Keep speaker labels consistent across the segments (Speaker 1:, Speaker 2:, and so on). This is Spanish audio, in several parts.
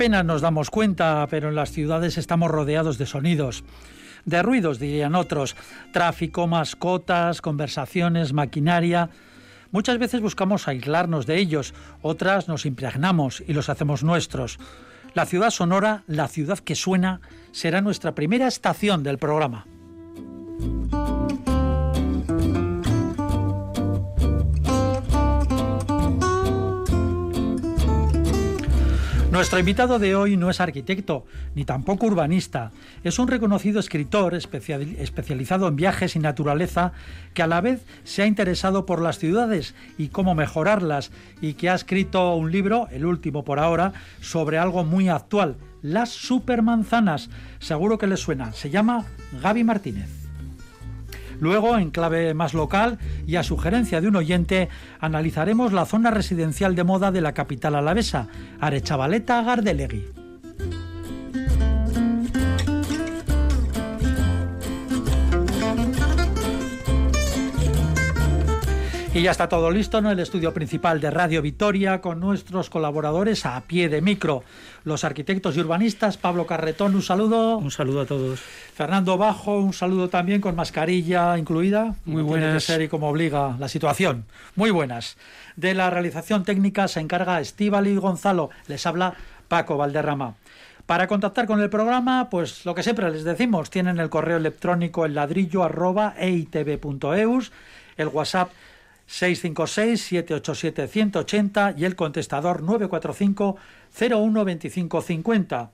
Speaker 1: Apenas nos damos cuenta, pero en las ciudades estamos rodeados de sonidos, de ruidos, dirían otros, tráfico, mascotas, conversaciones, maquinaria. Muchas veces buscamos aislarnos de ellos, otras nos impregnamos y los hacemos nuestros. La ciudad sonora, la ciudad que suena, será nuestra primera estación del programa. Nuestro invitado de hoy no es arquitecto, ni tampoco urbanista. Es un reconocido escritor especializado en viajes y naturaleza que a la vez se ha interesado por las ciudades y cómo mejorarlas y que ha escrito un libro, el último por ahora, sobre algo muy actual, las supermanzanas. Seguro que les suena. Se llama Gaby Martínez. Luego, en clave más local y a sugerencia de un oyente, analizaremos la zona residencial de moda de la capital alavesa, Arechavaleta Gardelegui. Y ya está todo listo en el estudio principal de Radio Vitoria con nuestros colaboradores a pie de micro. Los arquitectos y urbanistas, Pablo Carretón, un saludo.
Speaker 2: Un saludo a todos.
Speaker 1: Fernando Bajo, un saludo también con mascarilla incluida.
Speaker 2: Muy buenas.
Speaker 1: Tiene ser y como obliga la situación. Muy buenas. De la realización técnica se encarga Estíbal Gonzalo. Les habla Paco Valderrama. Para contactar con el programa, pues lo que siempre les decimos, tienen el correo electrónico el ladrillo arroba el WhatsApp 656-787-180 y el contestador 945-012550.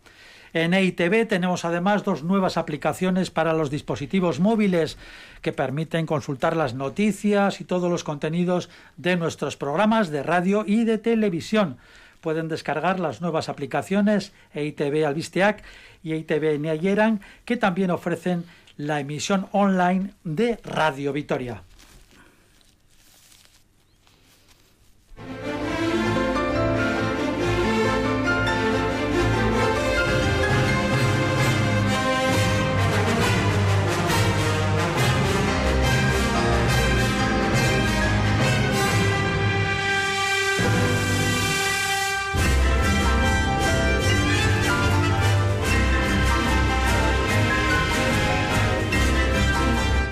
Speaker 1: En EITV tenemos además dos nuevas aplicaciones para los dispositivos móviles que permiten consultar las noticias y todos los contenidos de nuestros programas de radio y de televisión. Pueden descargar las nuevas aplicaciones EITV Albisteac y EITV Neayeran que también ofrecen la emisión online de Radio Vitoria. Bye.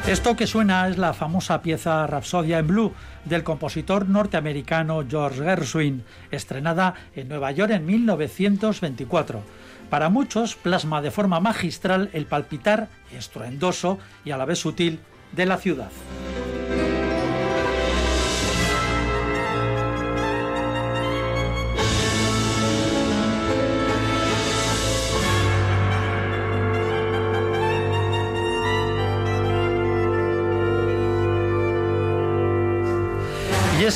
Speaker 1: Esto que suena es la famosa pieza Rhapsodia en Blue del compositor norteamericano George Gershwin, estrenada en Nueva York en 1924. Para muchos plasma de forma magistral el palpitar estruendoso y a la vez sutil de la ciudad.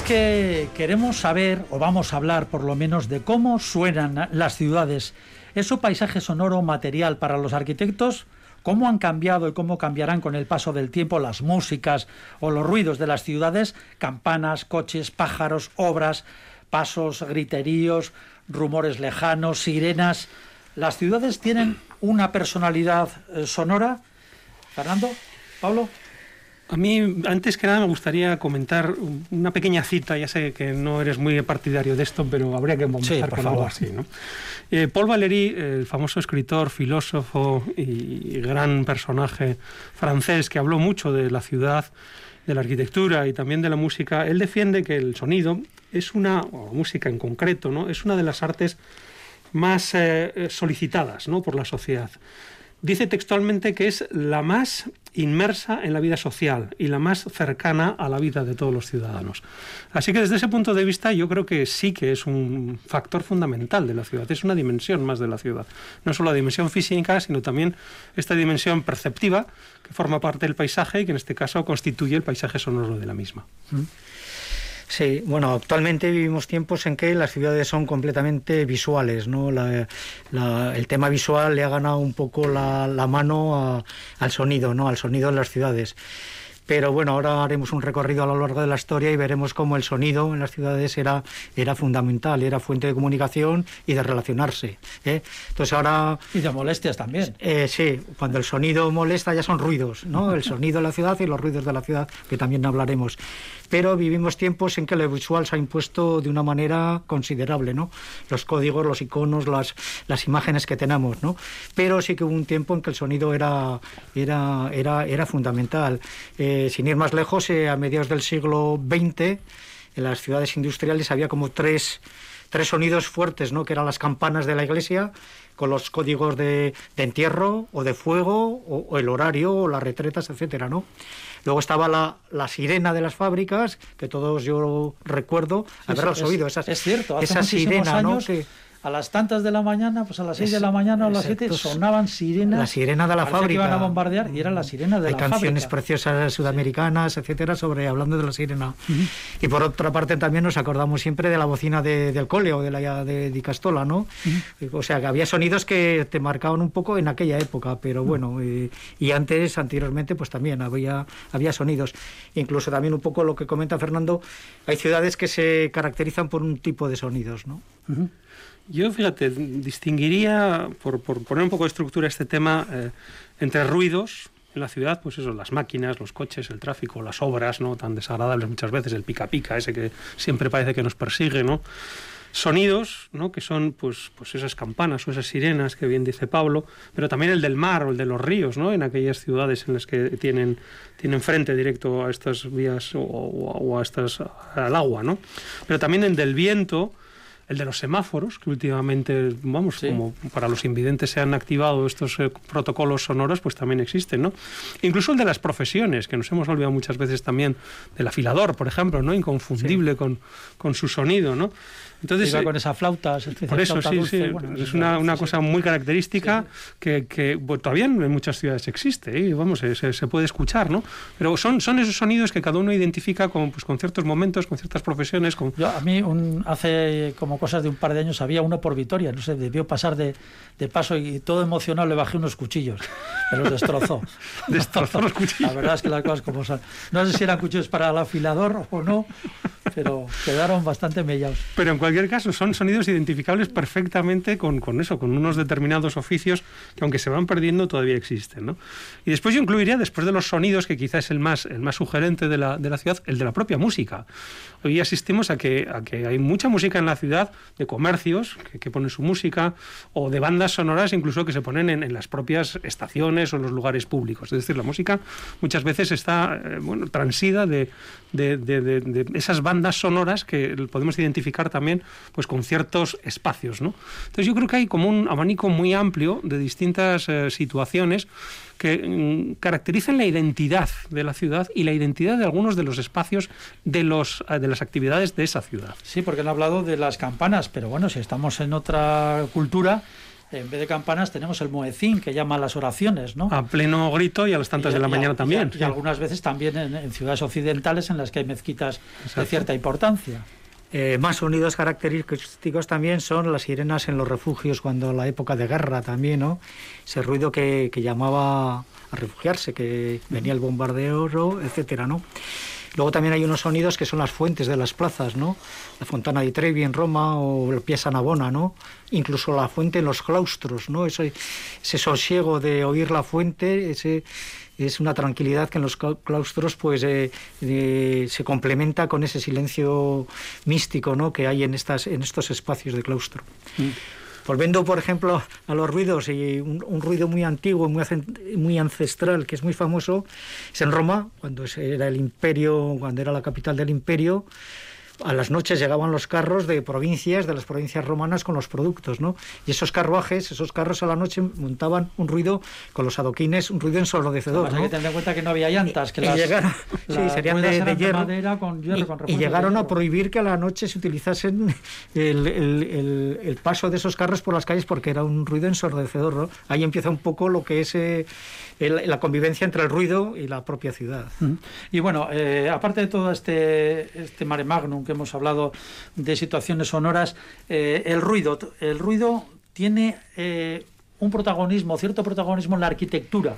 Speaker 1: Que queremos saber, o vamos a hablar por lo menos, de cómo suenan las ciudades. ¿Es paisaje sonoro material para los arquitectos? ¿Cómo han cambiado y cómo cambiarán con el paso del tiempo las músicas o los ruidos de las ciudades? Campanas, coches, pájaros, obras, pasos, griteríos, rumores lejanos, sirenas. ¿Las ciudades tienen una personalidad eh, sonora? Fernando, Pablo.
Speaker 2: A mí, antes que nada, me gustaría comentar una pequeña cita. Ya sé que no eres muy partidario de esto, pero habría que empezar con algo así. ¿no? Eh, Paul Valéry, el famoso escritor, filósofo y gran personaje francés que habló mucho de la ciudad, de la arquitectura y también de la música, él defiende que el sonido es una, o música en concreto, ¿no? es una de las artes más eh, solicitadas ¿no? por la sociedad dice textualmente que es la más inmersa en la vida social y la más cercana a la vida de todos los ciudadanos. Así que desde ese punto de vista yo creo que sí que es un factor fundamental de la ciudad, es una dimensión más de la ciudad. No solo la dimensión física, sino también esta dimensión perceptiva que forma parte del paisaje y que en este caso constituye el paisaje sonoro de la misma.
Speaker 3: Sí, bueno, actualmente vivimos tiempos en que las ciudades son completamente visuales, ¿no? el tema visual le ha ganado un poco la, mano al sonido, ¿no? Al sonido en las ciudades. Pero bueno, ahora haremos un recorrido a lo largo de la historia y veremos cómo el sonido en las ciudades era, era fundamental, era fuente de comunicación y de relacionarse. ¿eh? Entonces ahora...
Speaker 1: Y de molestias también.
Speaker 3: Eh, sí, cuando el sonido molesta ya son ruidos, ¿no? El sonido de la ciudad y los ruidos de la ciudad, que también hablaremos pero vivimos tiempos en que lo visual se ha impuesto de una manera considerable, ¿no? Los códigos, los iconos, las, las imágenes que tenemos, ¿no? Pero sí que hubo un tiempo en que el sonido era, era, era, era fundamental. Eh, sin ir más lejos, eh, a mediados del siglo XX, en las ciudades industriales había como tres, tres sonidos fuertes, ¿no? Que eran las campanas de la iglesia, con los códigos de, de entierro o de fuego, o, o, el horario, o las retretas, etcétera, ¿no? Luego estaba la, la sirena de las fábricas, que todos yo recuerdo haberlas oído. Esas,
Speaker 1: es cierto, esa sirena, ¿no? Que, a las tantas de la mañana, pues a las 6 de la mañana o a las 7 sonaban sirenas.
Speaker 3: La sirena de la fábrica. Que
Speaker 1: iban a bombardear y era la sirena de
Speaker 3: Hay
Speaker 1: la
Speaker 3: fábrica. Hay canciones preciosas sudamericanas, etcétera, sobre hablando de la sirena. Y por otra parte también nos acordamos siempre de la bocina de, del cole o de la de Di Castola, ¿no? O sea, que había sonidos que te marcaban un poco en aquella época, pero bueno, y, y, antes, anteriormente, pues también había, había sonidos. Incluso también un poco lo que comenta Fernando, hay ciudades que se caracterizan por un tipo de sonidos, ¿no?
Speaker 2: Yo, fíjate, distinguiría, por, por, poner un poco de estructura a este tema, eh, entre ruidos en la ciudad, pues eso, las máquinas, los coches, el tráfico, las obras, ¿no? Tan desagradables muchas veces, el pica pica, ese que siempre parece que nos persigue, ¿no? Sonidos, ¿no? Que son, pues, pues esas campanas o esas sirenas que bien dice Pablo, pero también el del mar o el de los ríos, ¿no? En aquellas ciudades en las que tienen, tienen frente directo a estas vías o, o a estas, al agua, ¿no? Pero también el del viento, el de los semáforos, que últimamente, vamos, sí. como para los invidentes se han activado estos eh, protocolos sonoros, pues también existen, ¿no? Incluso el de las profesiones, que nos hemos olvidado muchas veces también del afilador, por ejemplo, ¿no? Inconfundible sí. con, con su sonido, ¿no?
Speaker 1: Entonces, Iba con esa flauta,
Speaker 2: por eso sí, dulce, sí, bueno, es una, una cosa muy característica que, que bueno, todavía en muchas ciudades existe, y vamos, se, se, puede escuchar, ¿no? Pero son, son esos sonidos que cada uno identifica con, pues, con ciertos momentos, con ciertas profesiones. Con...
Speaker 1: Yo, a mí un, hace como cosas de un par de años había uno por Vitoria, no sé, debió pasar de, de paso y todo emocionado le bajé unos cuchillos, me los destrozó.
Speaker 2: destrozó los cuchillos.
Speaker 1: La verdad es que las cosas como son. No sé si eran cuchillos para el afilador o no, pero quedaron bastante mellados.
Speaker 2: Pero en cualquier caso son sonidos identificables perfectamente con, con, eso, con unos determinados oficios que aunque se van perdiendo todavía existen. ¿no? Y después yo incluiría, después de los sonidos, que quizás es el más, el más sugerente de la, de la ciudad, el de la propia música. Hoy asistimos a que, a que hay mucha música en la ciudad, de comercios que, que ponen su música, o de bandas sonoras incluso que se ponen en, en, las propias estaciones o en los lugares públicos. Es decir, la música muchas veces está eh, bueno, transida de, de, esas bandas sonoras que podemos identificar también pues con ciertos espacios. ¿no? Entonces yo creo que hay como un abanico muy amplio de distintas eh, situaciones que mm, caracterizan la identidad de la ciudad y la identidad de algunos de los espacios de, los, eh, de las actividades de esa ciudad.
Speaker 1: Sí, porque han hablado de las campanas, pero bueno, si estamos en otra cultura, en vez de campanas tenemos el muecín que llama las oraciones, ¿no?
Speaker 2: A pleno grito y a las tantas y, de la y, mañana también.
Speaker 1: Y, y, algunas veces también en, en, ciudades occidentales en las que hay mezquitas Exacto. de cierta importancia.
Speaker 3: Eh, más sonidos característicos también son las sirenas en los refugios cuando la época de guerra también, ¿no? Ese ruido que, que llamaba a refugiarse, que venía el bombardeo, etcétera, ¿no? Luego también hay unos sonidos que son las fuentes de las plazas, ¿no? La Fontana di Trevi en Roma o el Piazza Navona, ¿no? Incluso la fuente en los claustros, ¿no? Ese, ese sosiego de oír la fuente, ese, es una tranquilidad que en los claustros pues eh, se complementa con ese silencio místico ¿no? que hay en, estas, en estos espacios de claustro. Mm. Volviendo, por ejemplo, a los ruidos, y un, ruido muy antiguo, muy, muy, ancestral, que es muy famoso, es en Roma, cuando era el imperio, cuando era la capital del imperio, a las noches llegaban los carros de provincias, de las provincias romanas, con los productos, ¿no? Y esos carruajes, esos carros a la noche montaban un ruido con los adoquines, un ruido ensordecedor.
Speaker 1: ¿no? Hay que tener en cuenta que no había llantas, que las,
Speaker 3: y llegaron, las sí, serían de, de, hierro.
Speaker 1: De con hierro
Speaker 3: y,
Speaker 1: con
Speaker 3: y, llegaron a prohibir que a la noche se utilizasen el, el, el, el, paso de esos carros por las calles porque era un ruido ensordecedor, ¿no? Ahí empieza un poco lo que es eh, la convivencia entre el ruido y la propia ciudad.
Speaker 1: Y bueno, eh, aparte de todo este, este mare magnum aunque hemos hablado de situaciones sonoras, eh, el ruido, el ruido tiene eh, un protagonismo, cierto protagonismo en la arquitectura.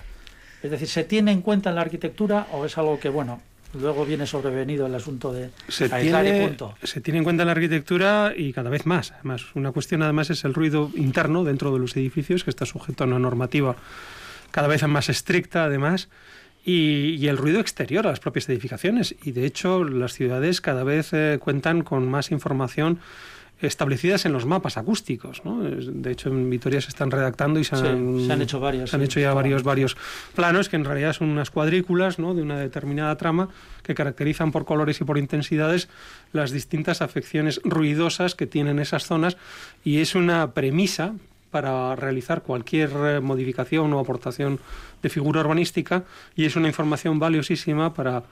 Speaker 1: Es decir, ¿se tiene en cuenta en la arquitectura o es algo que, bueno, luego viene sobrevenido el asunto de
Speaker 2: se tiene, Se tiene en cuenta en la arquitectura y cada vez más. Además, una cuestión además es el ruido interno dentro de los edificios, que está sujeto a una normativa cada vez más estricta, además. Y, el ruido exterior a las propias edificaciones. Y de hecho, las ciudades cada vez eh, cuentan con más información establecidas en los mapas acústicos. ¿no? De hecho, en Vitoria se están redactando y se
Speaker 1: han, hecho varios.
Speaker 2: Se han hecho ya varios, varios planos que en realidad son unas cuadrículas ¿no? de una determinada trama que caracterizan por colores y por intensidades las distintas afecciones ruidosas que tienen esas zonas y es una premisa para realizar cualquier eh, modificación o aportación de figura urbanística y es una información valiosísima para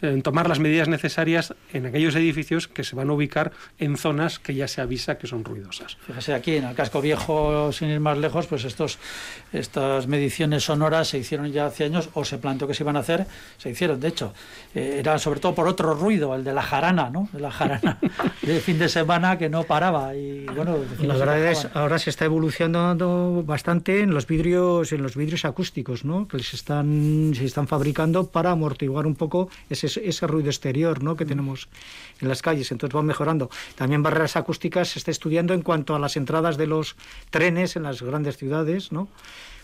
Speaker 2: en tomar las medidas necesarias en aquellos edificios que se van a ubicar en zonas que ya se avisa que son ruidosas.
Speaker 1: Fíjese aquí en el casco viejo, sin ir más lejos, pues estos, estas mediciones sonoras se hicieron ya hace años o se planteó que se iban a hacer, se hicieron, de hecho, eh, era sobre todo por otro ruido, el de la jarana, ¿no? De la jarana de fin de semana que no paraba y bueno,
Speaker 3: la verdad es ahora se está evolucionando bastante en los vidrios, en los vidrios acústicos, ¿no? Que se están se están fabricando para amortiguar un poco ese ese, ruido exterior ¿no? que mm. tenemos en las calles. Entonces va mejorando. También barreras acústicas se está estudiando en cuanto a las entradas de los trenes en las grandes ciudades, ¿no?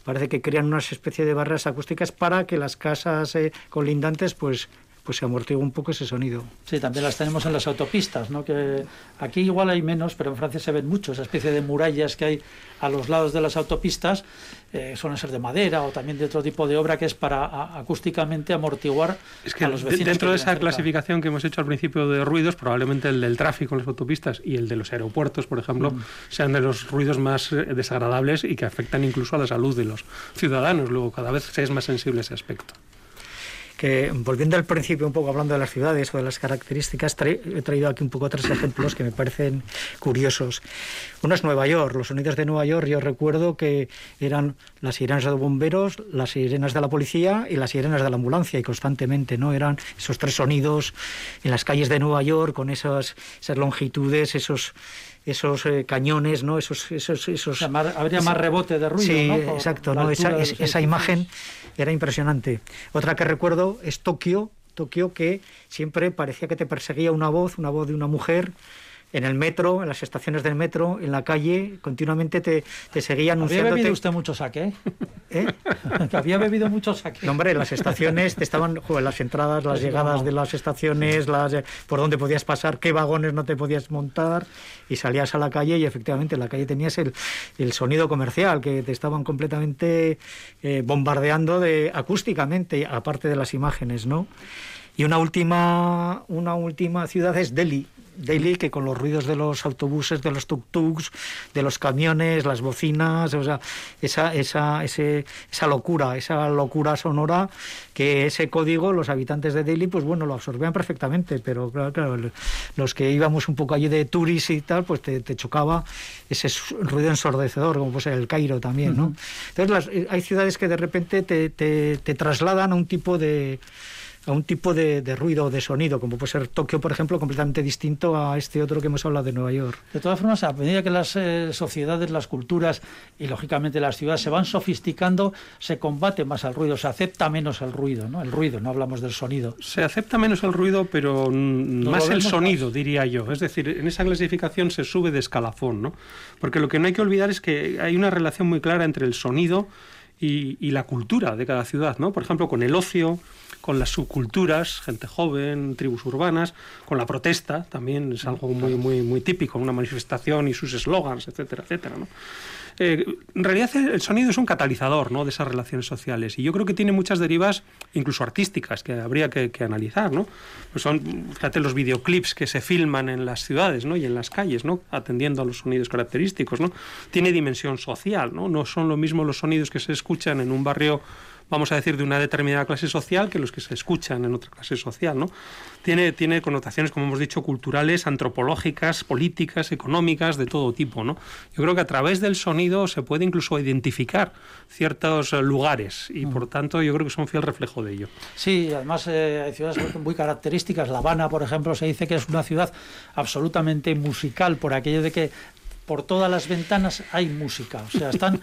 Speaker 3: Parece que crean una especie de barreras acústicas para que las casas eh, colindantes pues pues se amortigua un poco ese sonido.
Speaker 1: Sí, también las tenemos en las autopistas, ¿no? que aquí igual hay menos, pero en Francia se ven mucho, esa especie de murallas que hay a los lados de las autopistas, eh, suelen ser de madera o también de otro tipo de obra que es para acústicamente amortiguar
Speaker 2: es que
Speaker 1: a los vecinos.
Speaker 2: Dentro de esa clasificación que hemos hecho al principio de ruidos, probablemente el del tráfico en las autopistas y el de los aeropuertos, por ejemplo, mm. sean de los ruidos más eh, desagradables y que afectan incluso a la salud de los ciudadanos. Luego cada vez se es más sensible ese aspecto
Speaker 3: que volviendo al principio un poco hablando de las ciudades o de las características, he traído aquí un poco tres ejemplos que me parecen curiosos. Uno es Nueva York, los sonidos de Nueva York, yo recuerdo que eran las sirenas de bomberos, las sirenas de la policía y las sirenas de la ambulancia y constantemente, ¿no? Eran esos tres sonidos en las calles de Nueva York con esas, esas longitudes, esos esos eh, cañones, ¿no? Esos, esos, esos
Speaker 1: habría más rebote de ruido,
Speaker 3: sí, exacto, ¿no? Esa, esa imagen era impresionante. Otra que recuerdo es Tokio, Tokio que siempre parecía que te perseguía una voz, una voz de una mujer en el metro, en las estaciones del metro, en la calle, continuamente te, te seguía anunciando.
Speaker 1: ¿Había bebido usted mucho saque? ¿Eh? ¿Había bebido mucho saque?
Speaker 3: No, hombre, las estaciones te estaban, joder, las entradas, las llegadas de las estaciones, las, por dónde podías pasar, qué vagones no te podías montar, y salías a la calle y efectivamente en la calle tenías el, el sonido comercial, que te estaban completamente eh, bombardeando de, acústicamente, aparte de las imágenes, ¿no? Y una última, una última ciudad es Delhi, Daily que con los ruidos de los autobuses, de los tuk-tuks, de los camiones, las bocinas, o sea, esa, esa, ese, esa locura, esa locura sonora que ese código los habitantes de Delhi, pues bueno, lo absorbían perfectamente, pero claro, claro los que íbamos un poco allí de turis y tal, pues te, chocaba ese ruido ensordecedor, como puede ser el Cairo también, ¿no? Entonces hay ciudades que de repente te, te, te trasladan a un tipo de a un tipo de, ruido o de sonido, como puede ser Tokio, por ejemplo, completamente distinto a este otro que hemos hablado de Nueva York.
Speaker 1: De todas formas, a medida que las eh, sociedades, las culturas y, lógicamente, las ciudades se van sofisticando, se combate más al ruido, se acepta menos el ruido, ¿no? El ruido, no hablamos del sonido.
Speaker 2: Se acepta menos el ruido, pero más el sonido, diría yo. Es decir, en esa clasificación se sube de escalafón, ¿no? Porque lo que no hay que olvidar es que hay una relación muy clara entre el sonido y, y la cultura de cada ciudad, ¿no? Por ejemplo, con el ocio con las subculturas, gente joven, tribus urbanas, con la protesta, también es algo muy, muy, muy típico, una manifestación y sus eslogans, etcétera, etcétera. ¿no? Eh, en realidad el sonido es un catalizador ¿no? de esas relaciones sociales y yo creo que tiene muchas derivas, incluso artísticas, que habría que, analizar. ¿no? Pues son, fíjate, los videoclips que se filman en las ciudades ¿no? y en las calles, ¿no? atendiendo a los sonidos característicos. ¿no? Tiene dimensión social, ¿no? no son lo mismo los sonidos que se escuchan en un barrio vamos a decir, de una determinada clase social que los que se escuchan en otra clase social, ¿no? Tiene, tiene connotaciones, como hemos dicho, culturales, antropológicas, políticas, económicas, de todo tipo, ¿no? Yo creo que a través del sonido se puede incluso identificar ciertos lugares y, por tanto, yo creo que son fiel reflejo de ello.
Speaker 1: Sí, además eh, hay ciudades muy características. La Habana, por ejemplo, se dice que es una ciudad absolutamente musical por aquello de que por todas las ventanas hay música. O sea, están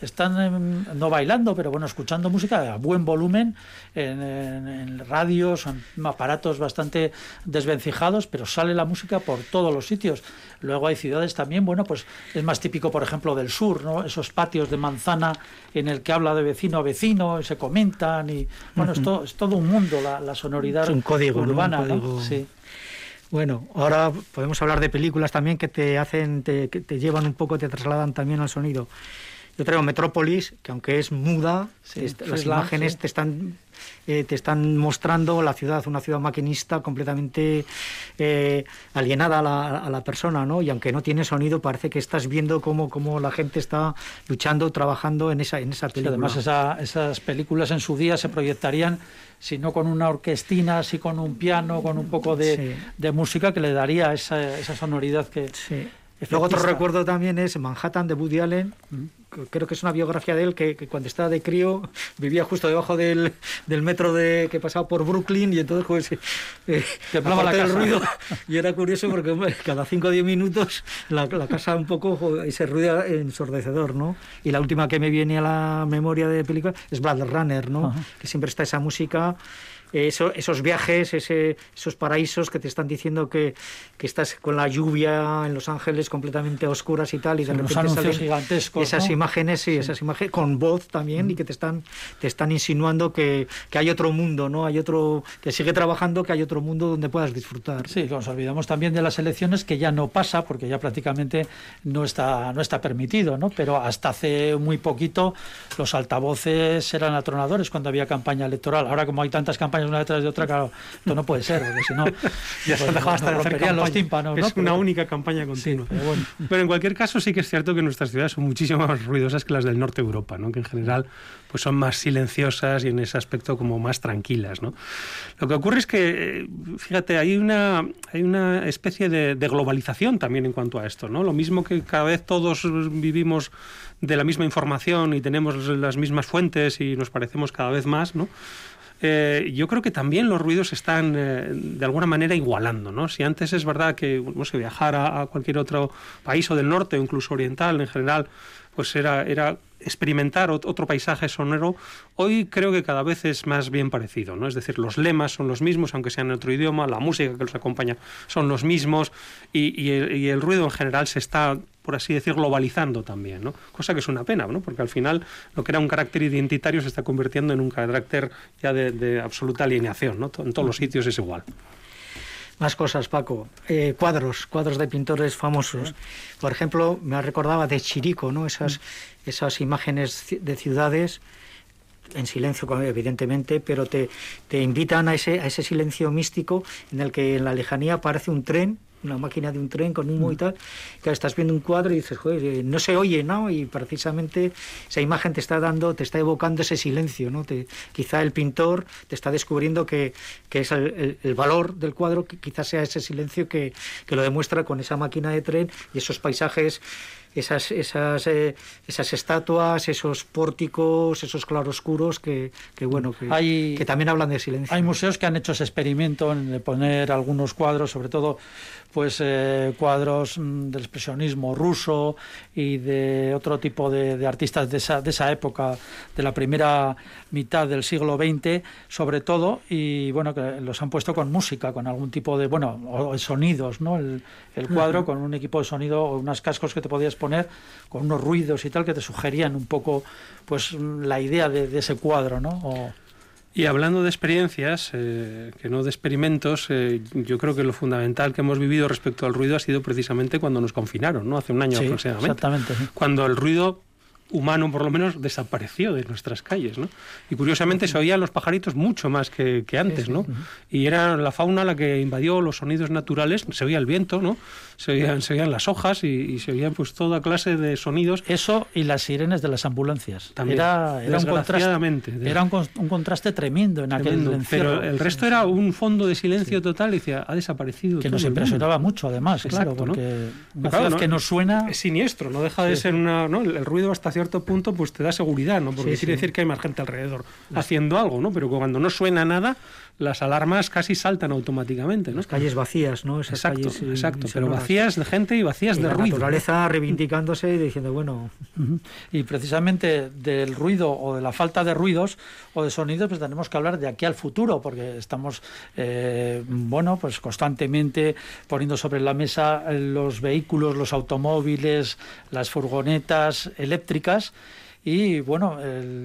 Speaker 1: están no bailando, pero bueno, escuchando música a buen volumen en, radios, en aparatos bastante desvencijados, pero sale la música por todos los sitios. Luego hay ciudades también, bueno, pues es más típico, por ejemplo, del sur, ¿no? Esos patios de manzana en el que habla de vecino a vecino y se comentan y bueno, es, todo, un mundo la, sonoridad
Speaker 3: un código,
Speaker 1: urbana,
Speaker 3: Sí. Bueno, ahora podemos hablar de películas también que te hacen, te, que te llevan un poco, te trasladan también al sonido. Yo traigo Metrópolis, que aunque es muda, las imágenes te están eh, te están mostrando la ciudad, una ciudad maquinista completamente eh, alienada a la, persona, ¿no? Y aunque no tiene sonido, parece que estás viendo cómo, cómo la gente está luchando, trabajando en esa, en esa película.
Speaker 1: además, esas películas en su día se proyectarían, si no con una orquestina, si con un piano, con un poco de, música que le daría esa, esa sonoridad que...
Speaker 3: Luego otro recuerdo también es Manhattan de Woody Allen, mm creo que es una biografía de él que, cuando estaba de crío vivía justo debajo del, del, metro de que pasaba por Brooklyn y entonces pues
Speaker 1: eh, la casa.
Speaker 3: ruido y era curioso porque cada 5 o 10 minutos la, la, casa un poco ese ruido ensordecedor ¿no? y la última que me viene a la memoria de película es Blade Runner ¿no? que siempre está esa música esos viajes, ese, esos paraísos que te están diciendo que, que, estás con la lluvia en Los Ángeles completamente oscuras y tal, y de repente
Speaker 1: salen gigantescos,
Speaker 3: esas imágenes, sí, esas imágenes con voz también, y que te están, te están insinuando que, que, hay otro mundo, ¿no? Hay otro, que sigue trabajando, que hay otro mundo donde puedas disfrutar.
Speaker 1: Sí, nos olvidamos también de las elecciones, que ya no pasa, porque ya prácticamente no está, no está permitido, ¿no? Pero hasta hace muy poquito los altavoces eran atronadores cuando había campaña electoral. Ahora como hay tantas campañas una detrás de otra, claro, esto no puede ser, porque si no,
Speaker 2: ya se pues, hasta romperían los tímpanos. Es una única campaña continua. pero, en cualquier caso sí que es cierto que nuestras ciudades son muchísimo más ruidosas que las del norte de Europa, ¿no? que en general pues son más silenciosas y en ese aspecto como más tranquilas. ¿no? Lo que ocurre es que, fíjate, hay una, hay una especie de, de globalización también en cuanto a esto. ¿no? Lo mismo que cada vez todos vivimos de la misma información y tenemos las mismas fuentes y nos parecemos cada vez más, ¿no? Eh, yo creo que también los ruidos están eh, de alguna manera igualando. ¿no? Si antes es verdad que no sé, viajar a, cualquier otro país o del norte o incluso oriental en general, pues era, era experimentar otro paisaje sonoro, hoy creo que cada vez es más bien parecido, ¿no? Es decir, los lemas son los mismos, aunque sean en otro idioma, la música que los acompaña son los mismos y, el, ruido en general se está, por así decir, globalizando también, ¿no? Cosa que es una pena, ¿no? Porque al final lo que era un carácter identitario se está convirtiendo en un carácter ya de, absoluta alineación, ¿no? En todos los sitios es igual.
Speaker 3: Más cosas, Paco. Eh, cuadros, cuadros de pintores famosos. Por ejemplo, me recordaba de Chirico, ¿no? Esas, esas imágenes de ciudades en silencio, evidentemente, pero te, te invitan a ese, a ese silencio místico en el que en la lejanía aparece un tren una máquina de un tren con humo y mm. tal, que estás viendo un cuadro y dices, joder, eh, no se oye, ¿no? Y precisamente esa imagen te está dando, te está evocando ese silencio, ¿no? Te, quizá el pintor te está descubriendo que, que es el, el, valor del cuadro, que quizás sea ese silencio que, que lo demuestra con esa máquina de tren y esos paisajes esas, esas, eh, esas estatuas, esos pórticos, esos claroscuros que, que bueno, que, que también hablan de silencio.
Speaker 1: Hay museos que han hecho ese experimento en poner algunos cuadros, sobre todo pues eh, cuadros mm, del expresionismo ruso y de otro tipo de, artistas de esa, de esa, época, de la primera mitad del siglo XX, sobre todo, y bueno, que los han puesto con música, con algún tipo de, bueno, sonidos, ¿no? El, el cuadro con un equipo de sonido o unos cascos que te podías poner, con unos ruidos y tal, que te sugerían un poco, pues, la idea de, ese cuadro, ¿no? O,
Speaker 2: y hablando de experiencias, eh, que no de experimentos, eh, yo creo que lo fundamental que hemos vivido respecto al ruido ha sido precisamente cuando nos confinaron, ¿no? Hace un año aproximadamente.
Speaker 1: Exactamente.
Speaker 2: Cuando el ruido humano por lo menos desapareció de nuestras calles, ¿no? Y curiosamente se oían los pajaritos mucho más que, antes, ¿no? Y era la fauna la que invadió los sonidos naturales, se oía el viento, ¿no? Se oían, se oían las hojas y, se oían pues toda clase de sonidos.
Speaker 1: Eso y las sirenes de las ambulancias. También, era, un contraste, era un, contraste tremendo en aquel
Speaker 2: Pero el resto era un fondo de silencio total y decía, ha desaparecido.
Speaker 1: Que nos impresionaba mucho además, claro, porque una que nos suena...
Speaker 2: Es siniestro, no deja de ser una... ¿no? El ruido hasta cierto punto pues te da seguridad, ¿no? Porque quiere decir que hay más gente alrededor haciendo algo, ¿no? Pero cuando no suena nada, las alarmas casi saltan automáticamente, ¿no?
Speaker 3: Las calles vacías, ¿no?
Speaker 2: exacto, exacto, pero vacías de gente y vacías de
Speaker 3: la
Speaker 2: ruido.
Speaker 3: La naturaleza reivindicándose y diciendo, bueno...
Speaker 1: Y precisamente del ruido o de la falta de ruidos o de sonidos, pues tenemos que hablar de aquí al futuro, porque estamos, eh, bueno, pues constantemente poniendo sobre la mesa los vehículos, los automóviles, las furgonetas eléctricas, y bueno,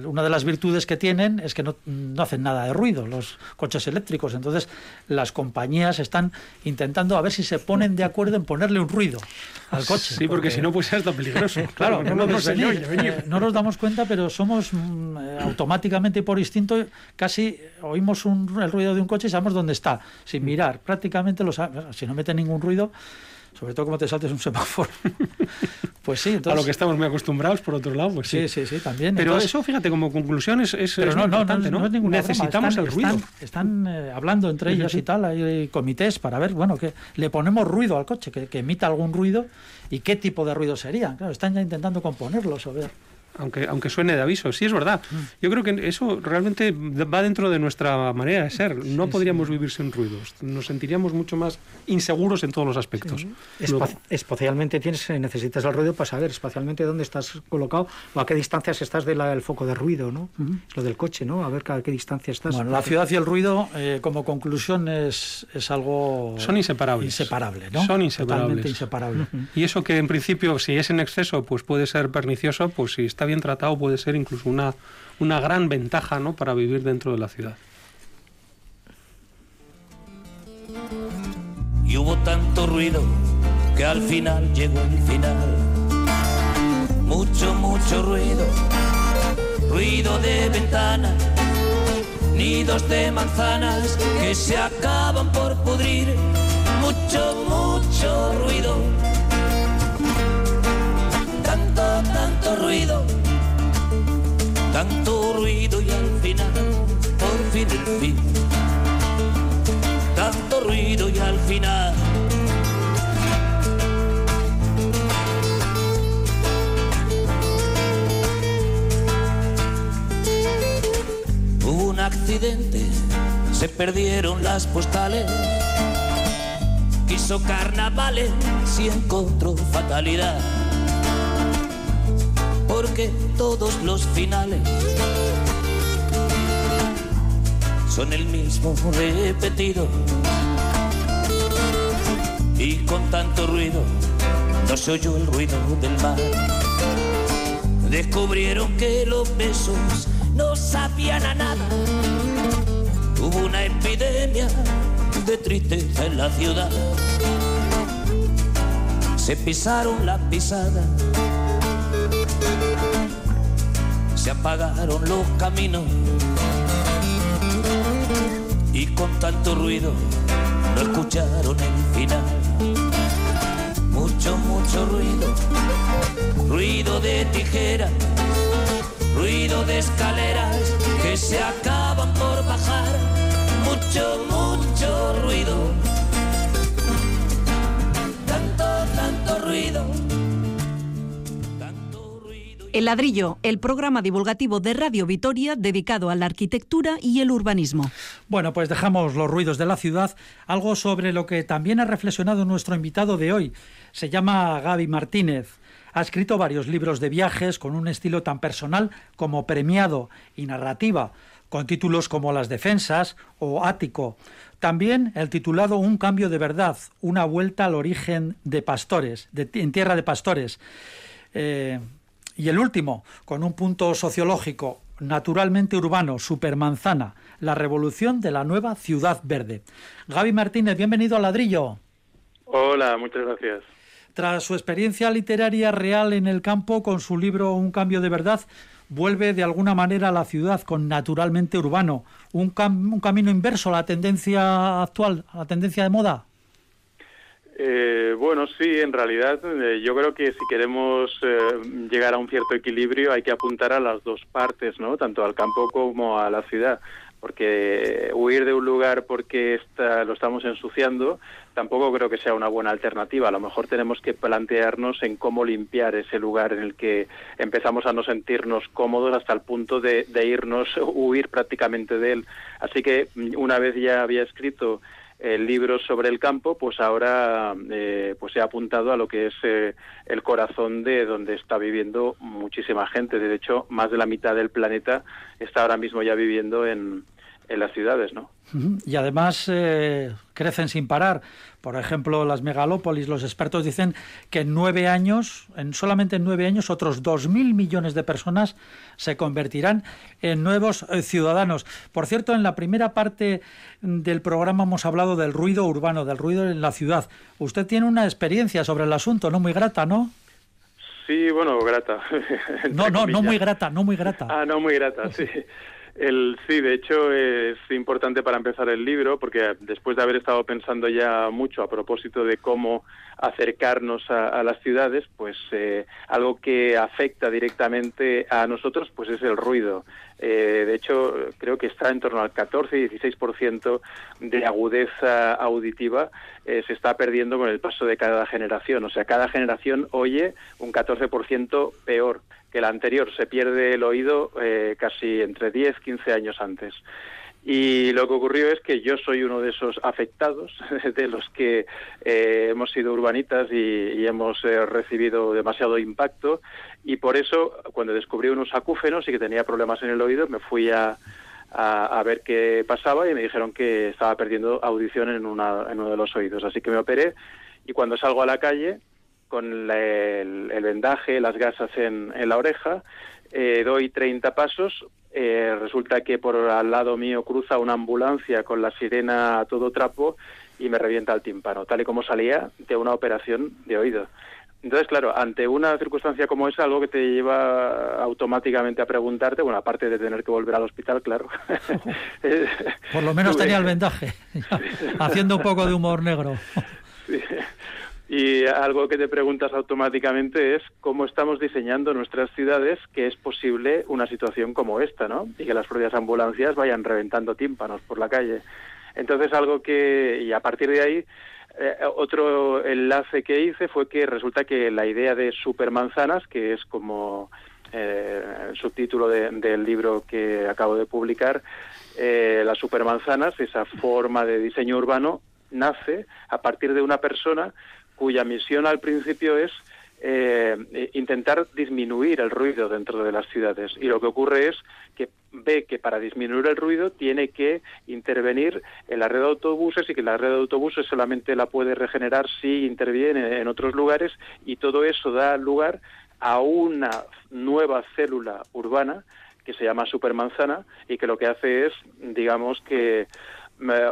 Speaker 1: una de las virtudes que tienen es que no, hacen nada de ruido los coches eléctricos. Entonces las compañías están intentando a ver si se ponen de acuerdo en ponerle un ruido al coche.
Speaker 2: Sí, porque, si no puede ser tan peligroso.
Speaker 1: claro, no, eh, no, nos damos cuenta, pero somos mm, eh, automáticamente y por instinto casi oímos el ruido de un coche y sabemos dónde está, sin mirar. Prácticamente lo Si no mete ningún ruido, sobre todo como te saltes un semáforo.
Speaker 2: pues sí, entonces... A lo que estamos muy acostumbrados, por otro lado, pues
Speaker 1: sí. Sí, sí, también.
Speaker 2: Pero eso, fíjate, como conclusión es, es,
Speaker 1: Pero no, no, no,
Speaker 2: no,
Speaker 1: es ninguna Necesitamos el ruido. Están, eh, hablando entre ellos y tal, hay comités para ver, bueno, que le ponemos ruido al coche, que, que emita algún ruido y qué tipo de ruido sería. Claro, están ya intentando componerlos o ver
Speaker 2: aunque, aunque suene de aviso. Sí, es verdad. Mm. Yo creo que eso realmente va dentro de nuestra manera de ser. No podríamos vivir sin ruidos. Nos sentiríamos mucho más inseguros en todos los aspectos.
Speaker 3: espacialmente tienes, necesitas el ruido para saber espacialmente dónde estás colocado o a qué distancias estás del foco de ruido, ¿no? Lo del coche, ¿no? A ver a qué distancia estás.
Speaker 1: Bueno, la ciudad y el ruido, eh, como conclusión, es, es algo...
Speaker 2: Son inseparables.
Speaker 1: Inseparable, ¿no?
Speaker 2: Son inseparables.
Speaker 1: Totalmente inseparable.
Speaker 2: Y eso que en principio, si es en exceso, pues puede ser pernicioso, pues si está bien tratado puede ser incluso una, una gran ventaja ¿no? para vivir dentro de la ciudad.
Speaker 4: Y hubo tanto ruido que al final llegó el final. Mucho, mucho ruido, ruido de ventanas, nidos de manzanas que se acaban por pudrir. Mucho, mucho ruido, tanto, tanto ruido tanto ruido y al final, por fin el fin, tanto ruido y al final. Hubo un accidente, se perdieron las postales. Quiso carnavales y encontró fatalidad porque todos los finales son el mismo repetido. Y con tanto ruido no se oyó el ruido del mar. Descubrieron que los besos no sabían a nada. Hubo una epidemia de tristeza en la ciudad. Se pisaron la pisada se apagaron los caminos y con tanto ruido no escucharon el final. Mucho, mucho ruido, ruido de tijeras, ruido de escaleras que se acaban por bajar. Mucho, mucho ruido,
Speaker 5: el ladrillo, el programa divulgativo de Radio Vitoria dedicado a la arquitectura y el urbanismo.
Speaker 1: Bueno, pues dejamos los ruidos de la ciudad, algo sobre lo que también ha reflexionado nuestro invitado de hoy. Se llama Gaby Martínez. Ha escrito varios libros de viajes con un estilo tan personal como premiado y narrativa, con títulos como Las Defensas o Ático. También el titulado Un cambio de verdad, una vuelta al origen de pastores, en tierra de pastores. Eh, y el último, con un punto sociológico naturalmente urbano, Supermanzana, la revolución de la nueva ciudad verde. Gaby Martínez, bienvenido al ladrillo.
Speaker 6: Hola, muchas gracias.
Speaker 1: Tras su experiencia literaria real en el campo, con su libro Un cambio de verdad, vuelve de alguna manera a la ciudad con naturalmente urbano. Un, un camino inverso a la tendencia actual, a la tendencia de moda.
Speaker 6: Eh, bueno, sí, en realidad eh, yo creo que si queremos eh, llegar a un cierto equilibrio hay que apuntar a las dos partes, ¿no? Tanto al campo como a la ciudad, porque huir de un lugar porque está, lo estamos ensuciando tampoco creo que sea una buena alternativa. A lo mejor tenemos que plantearnos en cómo limpiar ese lugar en el que empezamos a no sentirnos cómodos hasta el punto de, de irnos, huir prácticamente de él. Así que una vez ya había escrito el libro sobre el campo, pues ahora eh, pues he apuntado a lo que es eh, el corazón de donde está viviendo muchísima gente. De hecho, más de la mitad del planeta está ahora mismo ya viviendo en, en las ciudades, ¿no?
Speaker 1: Y además eh, crecen sin parar. Por ejemplo, las megalópolis, los expertos dicen que en nueve años, en solamente en nueve años, otros dos mil millones de personas se convertirán en nuevos eh, ciudadanos. Por cierto, en la primera parte del programa hemos hablado del ruido urbano, del ruido en la ciudad. Usted tiene una experiencia sobre el asunto, no muy grata, ¿no?
Speaker 6: Sí, bueno, grata.
Speaker 1: no, no, no muy grata, no muy grata.
Speaker 6: Ah, no muy grata, sí. El, sí, de hecho es importante para empezar el libro porque después de haber estado pensando ya mucho a propósito de cómo acercarnos a, las ciudades, pues eh, algo que afecta directamente a nosotros pues es el ruido. Eh, de hecho, creo que está en torno al 14 y 16% de agudeza auditiva eh, se está perdiendo con el paso de cada generación. O sea, cada generación oye un 14% peor que la anterior. Se pierde el oído eh, casi entre 10, 15 años antes. Y lo que ocurrió es que yo soy uno de esos afectados, de los que eh, hemos sido urbanitas y, hemos eh, recibido demasiado impacto. Y por eso, cuando descubrí unos acúfenos y que tenía problemas en el oído, me fui a, a, ver qué pasaba y me dijeron que estaba perdiendo audición en, una, en uno de los oídos. Así que me operé y cuando salgo a la calle con el, vendaje, las gasas en, la oreja, eh, doy 30 pasos, eh, resulta que por al lado mío cruza una ambulancia con la sirena a todo trapo y me revienta el tímpano, tal y como salía de una operación de oído. Entonces, claro, ante una circunstancia como esa, algo que te lleva automáticamente a preguntarte, bueno, aparte de tener que volver al hospital, claro.
Speaker 1: Por lo menos tenía el vendaje, haciendo un poco de humor negro.
Speaker 6: Y algo que te preguntas automáticamente es cómo estamos diseñando nuestras ciudades que es posible una situación como esta, ¿no? Y que las propias ambulancias vayan reventando tímpanos por la calle. Entonces algo que, y a partir de ahí, eh, otro enlace que hice fue que resulta que la idea de supermanzanas, que es como eh, el subtítulo del libro que acabo de publicar, eh, las supermanzanas, esa forma de diseño urbano, nace a partir de una persona cuya misión al principio es eh, intentar disminuir el ruido dentro de las ciudades. Y lo que ocurre es que ve que para disminuir el ruido tiene que intervenir en la red de autobuses y que la red de autobuses solamente la puede regenerar si interviene en otros lugares y todo eso da lugar a una nueva célula urbana que se llama supermanzana y que lo que hace es, digamos que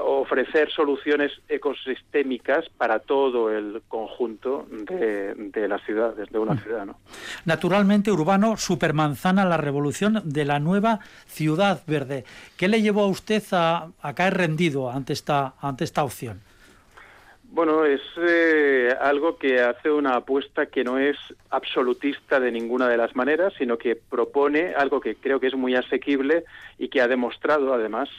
Speaker 6: ofrecer soluciones ecosistémicas para todo el conjunto de, de las ciudades, de una mm. ciudad. ¿no?
Speaker 1: Naturalmente, Urbano, Supermanzana, la revolución de la nueva ciudad verde. ¿Qué le llevó a usted a, caer rendido ante esta, ante esta opción?
Speaker 6: Bueno, es eh, algo que hace una apuesta que no es absolutista de ninguna de las maneras, sino que propone algo que creo que es muy asequible y que ha demostrado, además,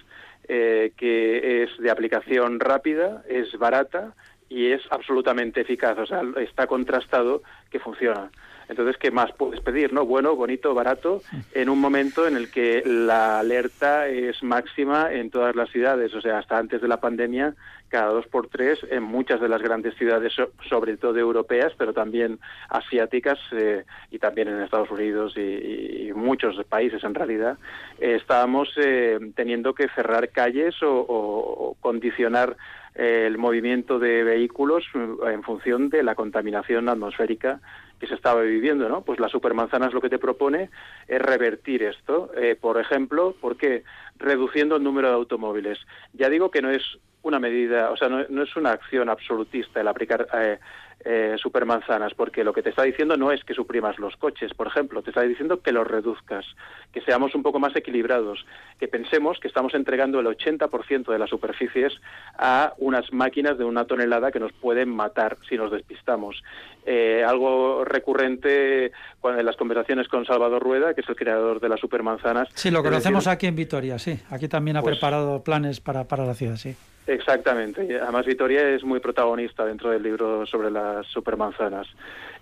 Speaker 6: eh, que es de aplicación rápida, es barata y es absolutamente eficaz. O sea, está contrastado que funciona. Entonces, ¿qué más puedes pedir? ¿No? Bueno, bonito, barato, en un momento en el que la alerta es máxima en todas las ciudades. O sea, hasta antes de la pandemia, cada dos por tres en muchas de las grandes ciudades, sobre todo europeas, pero también asiáticas eh, y también en Estados Unidos y, muchos países en realidad, estábamos eh, teniendo que cerrar calles o condicionar el movimiento de vehículos en función de la contaminación atmosférica que se estaba viviendo, ¿no? Pues la supermanzanas lo que te propone es revertir esto. Eh, por ejemplo, ¿por qué? Reduciendo el número de automóviles. Ya digo que no es una medida, o sea, no, es una acción absolutista el aplicar eh, eh, supermanzanas, porque lo que te está diciendo no es que suprimas los coches, por ejemplo, te está diciendo que los reduzcas, que seamos un poco más equilibrados, que pensemos que estamos entregando el 80% de las superficies a unas máquinas de una tonelada que nos pueden matar si nos despistamos. Eh, algo recurrente cuando en las conversaciones con Salvador Rueda, que es el creador de las supermanzanas.
Speaker 1: Sí, lo conocemos aquí en Vitoria, sí. Aquí también ha pues preparado planes para, para la ciudad, sí.
Speaker 6: Exactamente. Además, Vitoria es muy protagonista dentro del libro sobre supermanzanas.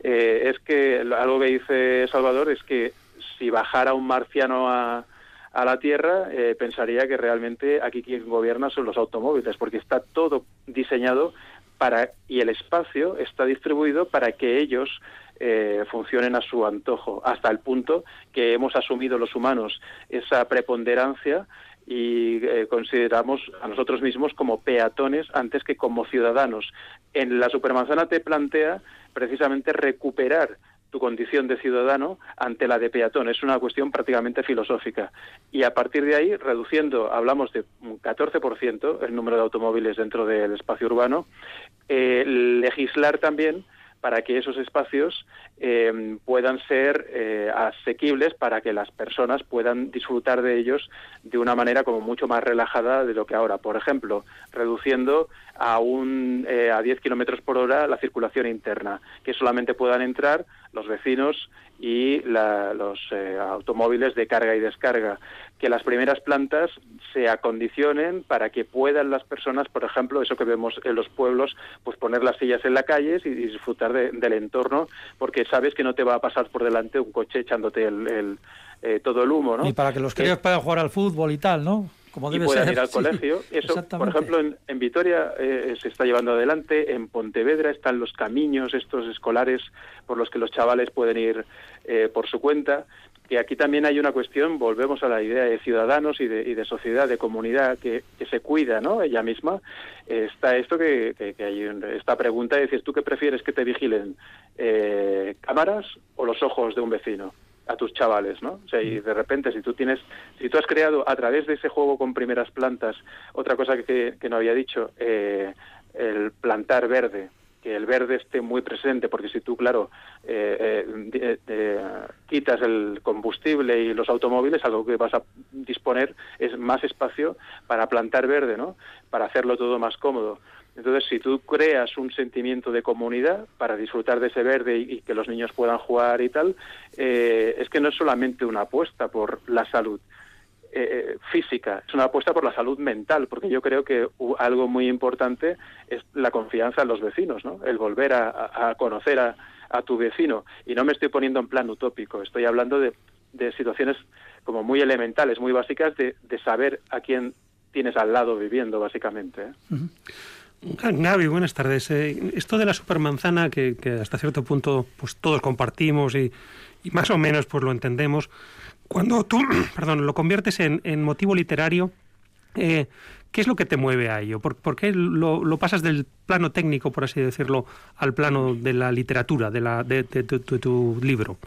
Speaker 6: Eh, es que algo que dice Salvador es que si bajara un marciano a, a la Tierra, eh, pensaría que realmente aquí quien gobierna son los automóviles, porque está todo diseñado para y el espacio está distribuido para que ellos eh, funcionen a su antojo, hasta el punto que hemos asumido los humanos esa preponderancia y eh, consideramos a nosotros mismos como peatones antes que como ciudadanos. En la Supermanzana te plantea precisamente recuperar tu condición de ciudadano ante la de peatón. Es una cuestión prácticamente filosófica. Y a partir de ahí, reduciendo, hablamos de un 14% el número de automóviles dentro del espacio urbano, eh, legislar también para que esos espacios eh, puedan ser eh, asequibles para que las personas puedan disfrutar de ellos de una manera como mucho más relajada de lo que ahora. Por ejemplo, reduciendo a un eh, a 10 kilómetros por hora la circulación interna, que solamente puedan entrar los vecinos y los automóviles de carga y descarga que las primeras plantas se acondicionen para que puedan las personas, por ejemplo, eso que vemos en los pueblos, pues poner las sillas en la calle y disfrutar del entorno, porque sabes que no te va a pasar por delante un coche echándote el, eh, todo el humo, ¿no?
Speaker 1: Y para que los críos puedan jugar al fútbol y tal, ¿no?
Speaker 6: Como debe y puedan ir al colegio. Eso, por ejemplo, en, Vitoria eh, se está llevando adelante, en Pontevedra están los caminos estos escolares por los que los chavales pueden ir eh, por su cuenta que aquí también hay una cuestión, volvemos a la idea de ciudadanos y de, sociedad, de comunidad que, se cuida, ¿no? Ella misma. Está esto que, hay esta pregunta, de decir, ¿tú qué prefieres que te vigilen? Eh, ¿Cámaras o los ojos de un vecino? a tus chavales, ¿no? O sea, y de repente si tú tienes, si tú has creado a través de ese juego con primeras plantas, otra cosa que, no había dicho, eh, el plantar verde, que el verde esté muy presente, porque si tú, claro, eh, eh, eh, quitas el combustible y los automóviles, algo que vas a disponer es más espacio para plantar verde, ¿no? Para hacerlo todo más cómodo. Entonces, si tú creas un sentimiento de comunidad para disfrutar de ese verde y, que los niños puedan jugar y tal, es que no es solamente una apuesta por la salud, eh, física, es una apuesta por la salud mental, porque yo creo que algo muy importante es la confianza en los vecinos, ¿no? el volver a, conocer a, tu vecino. Y no me estoy poniendo en plan utópico, estoy hablando de, situaciones como muy elementales, muy básicas, de, saber a quién tienes al lado viviendo, básicamente.
Speaker 2: ¿eh? Gaby, buenas tardes. Eh, esto de la supermanzana, que, que, hasta cierto punto pues todos compartimos y, y más o menos pues lo entendemos, cuando tú, perdón, lo conviertes en, motivo literario, eh, ¿qué es lo que te mueve a ello? ¿Por, qué lo, pasas del plano técnico, por así decirlo, al plano de la literatura, de, la, de, tu libro?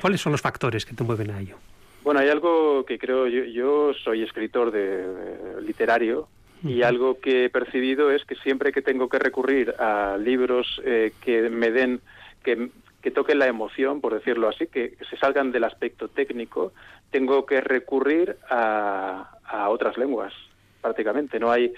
Speaker 2: ¿Cuáles son los factores que te mueven a ello?
Speaker 6: Bueno, hay algo que creo, yo, yo soy escritor de, literario y algo que he percibido es que siempre que tengo que recurrir a libros eh, que me den, que que toquen la emoción, por decirlo así, que, se salgan del aspecto técnico, tengo que recurrir a, a otras lenguas prácticamente. No hay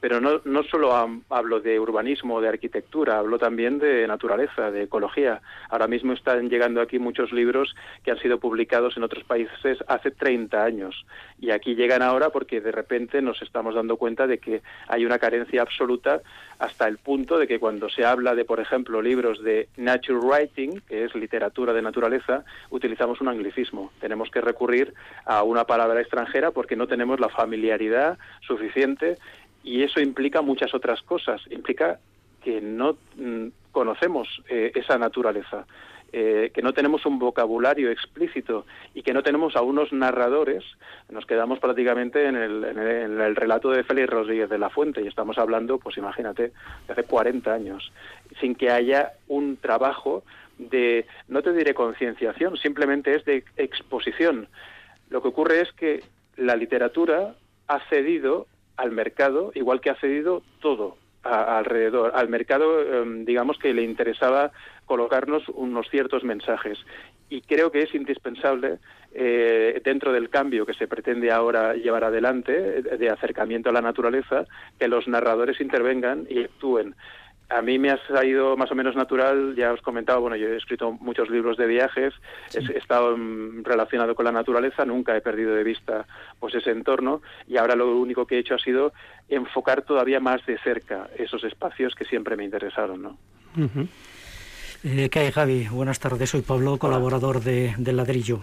Speaker 6: pero no, no solo hablo de urbanismo, de arquitectura, hablo también de naturaleza, de ecología. Ahora mismo están llegando aquí muchos libros que han sido publicados en otros países hace 30 años y aquí llegan ahora porque de repente nos estamos dando cuenta de que hay una carencia absoluta hasta el punto de que cuando se habla de, por ejemplo, libros de nature writing, que es literatura de naturaleza, utilizamos un anglicismo. Tenemos que recurrir a una palabra extranjera porque no tenemos la familiaridad suficiente y eso implica muchas otras cosas. Implica que no mm, conocemos eh, esa naturaleza, eh, que no tenemos un vocabulario explícito y que no tenemos a unos narradores. Nos quedamos prácticamente en el, en el, relato de Félix Rodríguez de la Fuente y estamos hablando, pues imagínate, de hace 40 años, sin que haya un trabajo de, no te diré concienciación, simplemente es de exposición. Lo que ocurre es que la literatura ha cedido al mercado, igual que ha cedido todo alrededor. Al mercado, em, digamos que le interesaba colocarnos unos ciertos mensajes. Y creo que es indispensable, eh, dentro del cambio que se pretende ahora llevar adelante, de acercamiento a la naturaleza, que los narradores intervengan y actúen a mí me ha salido más o menos natural, ya os comentaba, bueno, yo he escrito muchos libros de viajes, he, estado relacionado con la naturaleza, nunca he perdido de vista pues ese entorno y ahora lo único que he hecho ha sido enfocar todavía más de cerca esos espacios que siempre me interesaron, ¿no?
Speaker 3: Eh, ¿Qué hay, Javi? Buenas tardes, soy Pablo, colaborador de, de Ladrillo.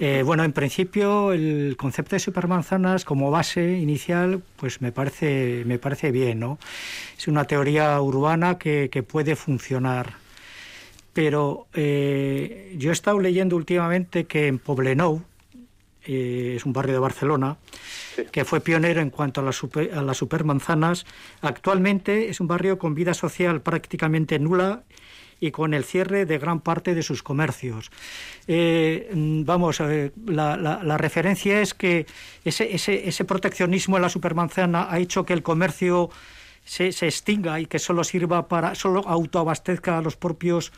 Speaker 3: Eh, bueno, en principio el concepto de supermanzanas como base inicial, pues me parece, me parece bien, ¿no? Es una teoría urbana que, puede funcionar. Pero eh, yo he estado leyendo últimamente que en Poblenou, eh, es un barrio de Barcelona, que fue pionero en cuanto a, a las supermanzanas, actualmente es un barrio con vida social prácticamente nula y con el cierre de gran parte de sus comercios. Eh, vamos, eh, la, la, referencia es que ese, ese, ese, proteccionismo en la supermanzana ha hecho que el comercio se, se extinga y que solo sirva para, solo autoabastezca a los propios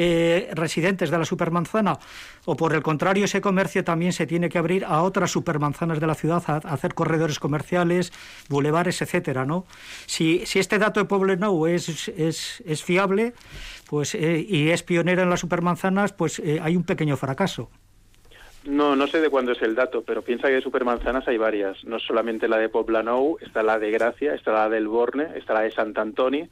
Speaker 3: eh, residentes de la supermanzana, o por el contrario, ese comercio también se tiene que abrir a otras supermanzanas de la ciudad, a, hacer corredores comerciales, bulevares, etcétera, ¿no? Si, si este dato de Poblenou es, es, es fiable pues, eh, y es pionera en las supermanzanas, pues eh, hay un pequeño fracaso.
Speaker 6: No, no sé de cuándo es el dato, pero piensa que de supermanzanas hay varias. No solamente la de Poblenou, está la de Gracia, está la del Borne, está la de Sant Antoni,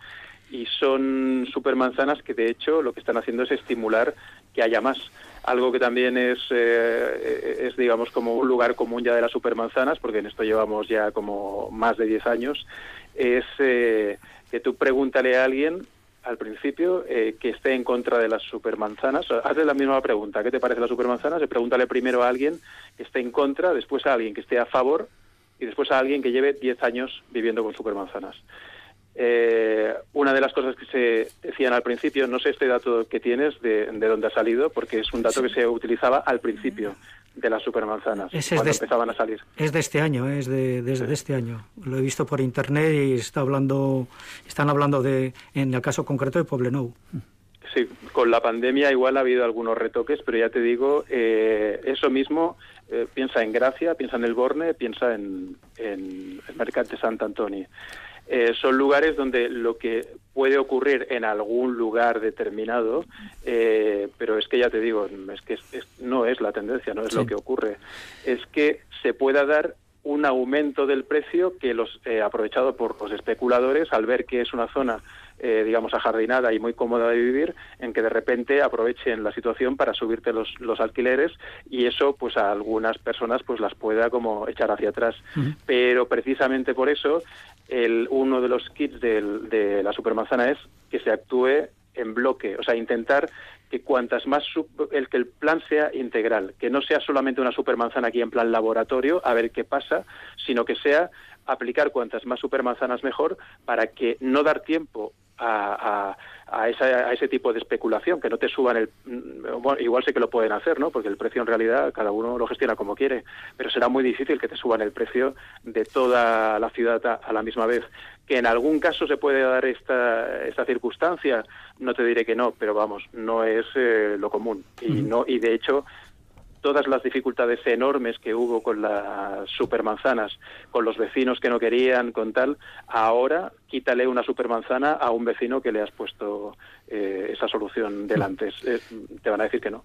Speaker 6: y son supermanzanas que de hecho lo que están haciendo es estimular que haya más. Algo que también es, eh, es digamos, como un lugar común ya de las supermanzanas, porque en esto llevamos ya como más de 10 años, es eh, que tú pregúntale a alguien al principio eh, que esté en contra de las supermanzanas. Hazle la misma pregunta, ¿qué te parece la supermanzana? Se pregúntale primero a alguien que esté en contra, después a alguien que esté a favor y después a alguien que lleve 10 años viviendo con supermanzanas. Eh, una de las cosas que se decían al principio, no sé este dato que tienes de, de dónde ha salido, porque es un dato que se utilizaba al principio de las supermanzanas cuando empezaban a salir.
Speaker 3: Es de este año, es de, desde este año. Lo he visto por internet y está hablando, están hablando de, en el caso concreto de Poblenou.
Speaker 6: Sí, con la pandemia igual ha habido algunos retoques, pero ya te digo, eh, eso mismo, eh, piensa en Gracia, piensa en el Borne, piensa en, en el Mercat de Sant Antoni. Eh, son lugares donde lo que puede ocurrir en algún lugar determinado, eh, pero es que ya te digo, es que no es la tendencia, no es lo que ocurre, es que se pueda dar un aumento del precio que los eh, aprovechado por los especuladores al ver que es una zona eh, digamos, ajardinada y muy cómoda de vivir, en que de repente aprovechen la situación para subirte los, los alquileres y eso, pues a algunas personas, pues las pueda como echar hacia atrás. Pero precisamente por eso, el, uno de los kits de la supermanzana es que se actúe en bloque, o sea, intentar que cuantas más el que el plan sea integral, que no sea solamente una supermanzana aquí en plan laboratorio a ver qué pasa, sino que sea aplicar cuantas más supermanzanas mejor para que no dar tiempo a, a, ese tipo de especulación, que no te suban el... Mm, bueno, igual sé que lo pueden hacer, ¿no? Porque el precio en realidad cada uno lo gestiona como quiere, pero será muy difícil que te suban el precio de toda la ciudad a, la misma vez. Que en algún caso se puede dar esta, esta circunstancia, no te diré que no, pero vamos, no es eh, lo común. Y, no, y de hecho todas las dificultades enormes que hubo con las supermanzanas, con los vecinos que no querían, con tal, ahora quítale una supermanzana a un vecino que le has puesto eh, esa solución delante. te van a decir que no.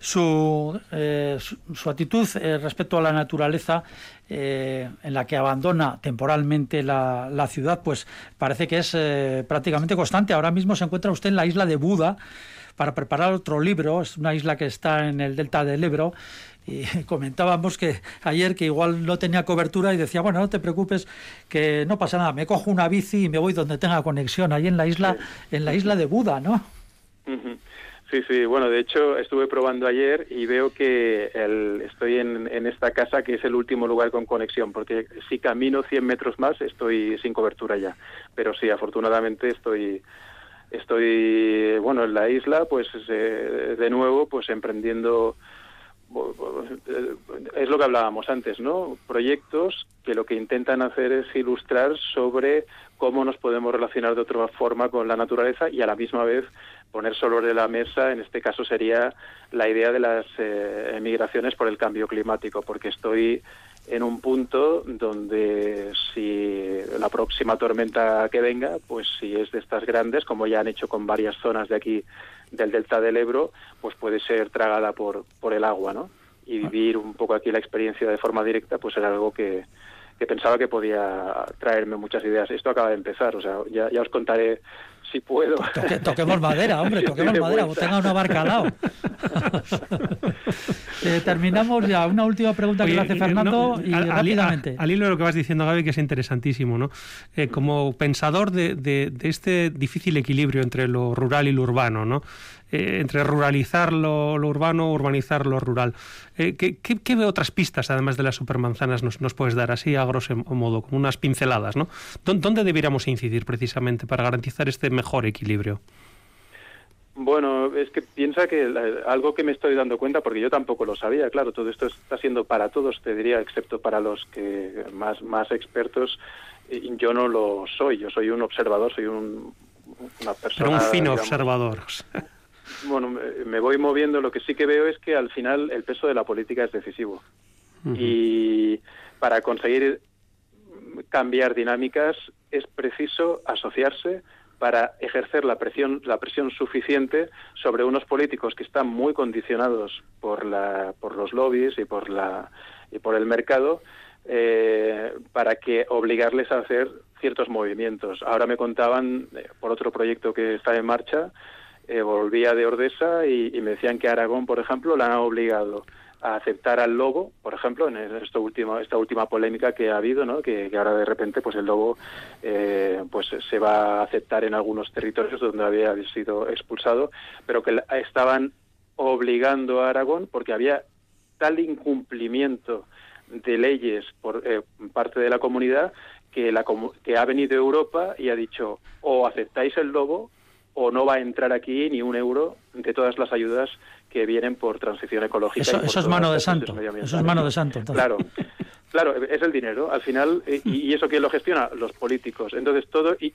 Speaker 1: Su, eh, su, actitud eh, respecto a la naturaleza en la que abandona temporalmente la, la ciudad, pues parece que es prácticamente constante. Ahora mismo se encuentra usted en la isla de Buda, para preparar otro libro. Es una isla que está en el delta del Ebro y comentábamos que ayer que igual no tenía cobertura y decía, bueno, no te preocupes, que no pasa nada, me cojo una bici y me voy donde tenga conexión, ahí en la isla, en la isla de Buda, ¿no?
Speaker 6: Sí, sí, bueno, de hecho estuve probando ayer y veo que el, estoy en, en, esta casa que es el último lugar con conexión, porque si camino 100 metros más estoy sin cobertura ya, pero sí, afortunadamente estoy estoy bueno en la isla pues eh, de nuevo pues emprendiendo es lo que hablábamos antes, ¿no? Proyectos que lo que intentan hacer es ilustrar sobre cómo nos podemos relacionar de otra forma con la naturaleza y a la misma vez poner sobre la mesa, en este caso sería la idea de las eh, emigraciones por el cambio climático, porque estoy en un punto donde si la próxima tormenta que venga, pues si es de estas grandes, como ya han hecho con varias zonas de aquí del delta del Ebro, pues puede ser tragada por, por el agua, ¿no? Y ah. vivir un poco aquí la experiencia de forma directa, pues era algo que, que pensaba que podía traerme muchas ideas. Esto acaba de empezar, o sea, ya, ya os contaré si puedo.
Speaker 1: toquemos madera, hombre, toquemos madera, o tenga una barca al lado. Eh, terminamos ya. Una última pregunta que le hace Fernando y rápidamente.
Speaker 2: Al, hilo de lo que vas diciendo, Gaby, que es interesantísimo, ¿no? Eh, como pensador de, de, de, este difícil equilibrio entre lo rural y lo urbano, ¿no? Eh, entre ruralizar lo, urbano, urbanizar lo rural. Eh, ¿qué, qué, otras pistas, además de las supermanzanas, nos, nos puedes dar así a grosso modo, como unas pinceladas? ¿no? ¿Dónde deberíamos incidir precisamente para garantizar este mejor equilibrio?
Speaker 6: Bueno, es que piensa que algo que me estoy dando cuenta, porque yo tampoco lo sabía, claro, todo esto está siendo para todos, te diría, excepto para los que más, más expertos, yo no lo soy, yo soy un observador, soy un, una persona...
Speaker 2: Pero un fino observador.
Speaker 6: Bueno, me voy moviendo. Lo que sí que veo es que al final el peso de la política es decisivo. Y para conseguir cambiar dinámicas es preciso asociarse para ejercer la presión, la presión suficiente sobre unos políticos que están muy condicionados por, la, por los lobbies y por, la, y por el mercado eh, para que obligarles a hacer ciertos movimientos. Ahora me contaban, eh, por otro proyecto que está en marcha, eh, volvía de Ordesa y, me decían que Aragón, por ejemplo, la han obligado a aceptar al lobo, por ejemplo, en esto último, esta última polémica que ha habido, ¿no? que, ahora de repente pues el lobo eh, pues se va a aceptar en algunos territorios donde había sido expulsado, pero que estaban obligando a Aragón porque había tal incumplimiento de leyes por eh, parte de la comunidad que, la, que ha venido Europa y ha dicho o aceptáis el lobo o no va a entrar aquí ni un euro de todas las ayudas que vienen por transición ecológica.
Speaker 1: Eso, es mano de santo. Eso es mano de santo.
Speaker 6: Claro. Claro, es el dinero, al final, y, eso quién lo gestiona, los políticos. Entonces, todo, y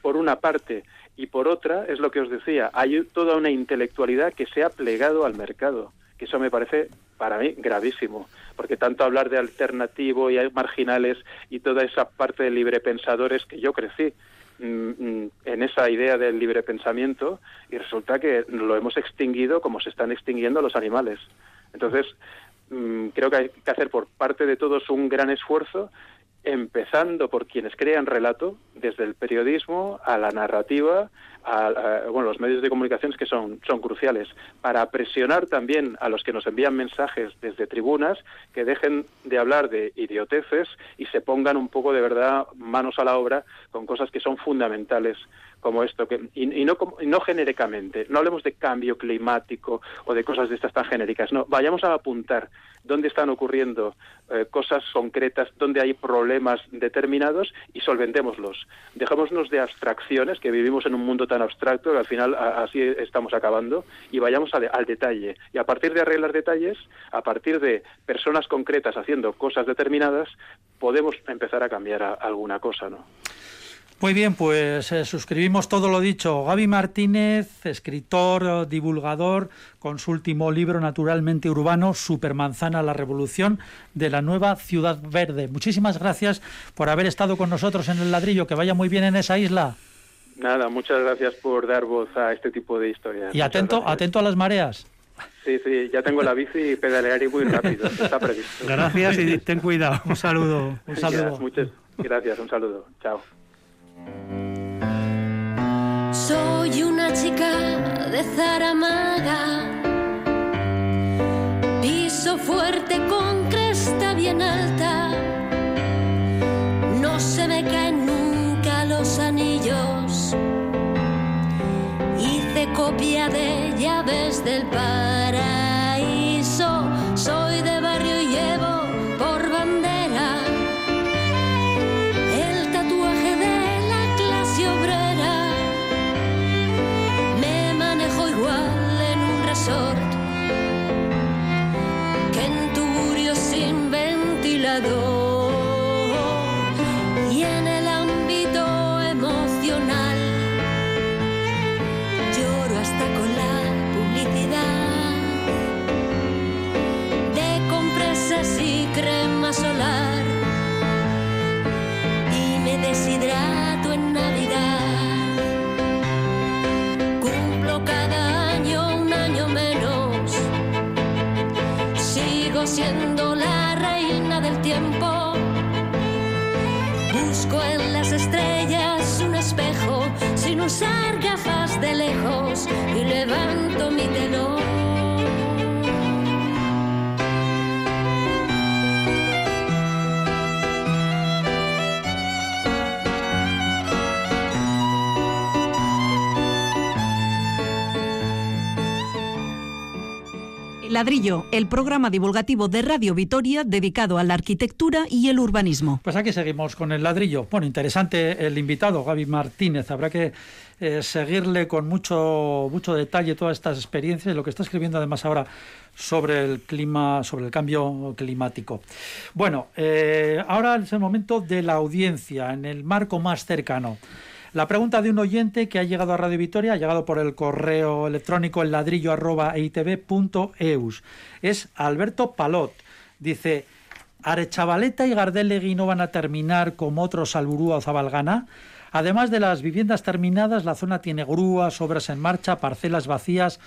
Speaker 6: por una parte, y por otra, es lo que os decía, hay toda una intelectualidad que se ha plegado al mercado, que eso me parece, para mí, gravísimo, porque tanto hablar de alternativo y marginales y toda esa parte de librepensadores que yo crecí, en esa idea del libre pensamiento y resulta que lo hemos extinguido como se están extinguiendo los animales. Entonces, mm, creo que hay que hacer por parte de todos un gran esfuerzo, empezando por quienes crean relato, desde el periodismo a la narrativa, a, bueno, los medios de comunicación que son, son cruciales, para presionar también a los que nos envían mensajes desde tribunas que dejen de hablar de idioteces y se pongan un poco de verdad manos a la obra con cosas que son fundamentales como esto, que, y, no, no genéricamente, no hablemos de cambio climático o de cosas de estas tan genéricas, no, vayamos a apuntar dónde están ocurriendo eh, cosas concretas, dónde hay problemas determinados y solventémoslos. Dejémonos de abstracciones, que vivimos en un mundo tan abstracto que al final así estamos acabando, y vayamos al detalle. Y a partir de arreglar detalles, a partir de personas concretas haciendo cosas determinadas, podemos empezar a cambiar alguna cosa, ¿no?
Speaker 1: Muy bien, pues eh, suscribimos todo lo dicho. Gaby Martínez, escritor, divulgador, con su último libro Naturalmente Urbano, Supermanzana, la Revolución de la Nueva Ciudad Verde. Muchísimas gracias por haber estado con nosotros en el ladrillo. Que vaya muy bien en esa isla.
Speaker 6: Nada, muchas gracias por dar voz a este tipo de historias.
Speaker 1: Y atento, atento a las mareas.
Speaker 6: Sí, sí, ya tengo la bici y pedalear muy rápido, está previsto.
Speaker 1: Gracias y ten cuidado. Un saludo. Un saludo.
Speaker 6: muchas gracias, un saludo. Chao.
Speaker 7: Soy una chica de Zaramaga, piso fuerte con cresta bien alta, no se me caen nunca los anillos. Hice copia de llaves del paraíso,
Speaker 5: до El programa divulgativo de Radio Vitoria dedicado a la arquitectura y el urbanismo.
Speaker 1: Pues aquí seguimos con el ladrillo. Bueno, interesante el invitado, Gaby Martínez. Habrá que eh, seguirle con mucho, mucho detalle todas estas experiencias, lo que está escribiendo además ahora sobre el clima, sobre el cambio climático. Bueno, eh, ahora es el momento de la audiencia, en el marco más cercano. La pregunta de un oyente que ha llegado a Radio Vitoria, ha llegado por el correo electrónico el ladrillo Es Alberto Palot. Dice, ¿Arechavaleta y Gardelegui no van a terminar como otros Alburúa o Zabalgana? Además de las viviendas terminadas, la zona tiene grúas, obras en marcha, parcelas vacías,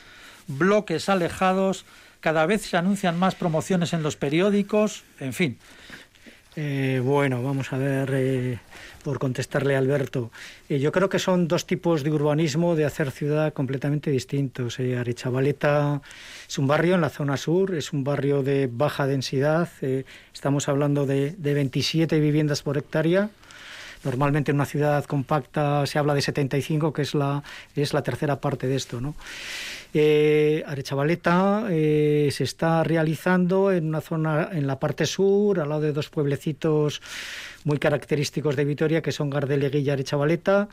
Speaker 1: bloques alejados, cada vez se anuncian más promociones en los periódicos, en fin.
Speaker 3: Eh, bueno, vamos a ver, eh, por contestarle a Alberto. Eh, yo creo que son dos tipos de urbanismo de hacer ciudad completamente distintos. Arechavaleta es un barrio en la zona sur, es un barrio de baja densidad, estamos hablando de 27 viviendas por hectárea. Normalmente en una ciudad compacta se habla de 75, que es la, es la tercera parte de esto. ¿no? Eh, Arechavaleta eh, se está realizando en una zona en la parte sur, al lado de dos pueblecitos muy característicos de Vitoria, que son Gardelegui y Arechavaleta.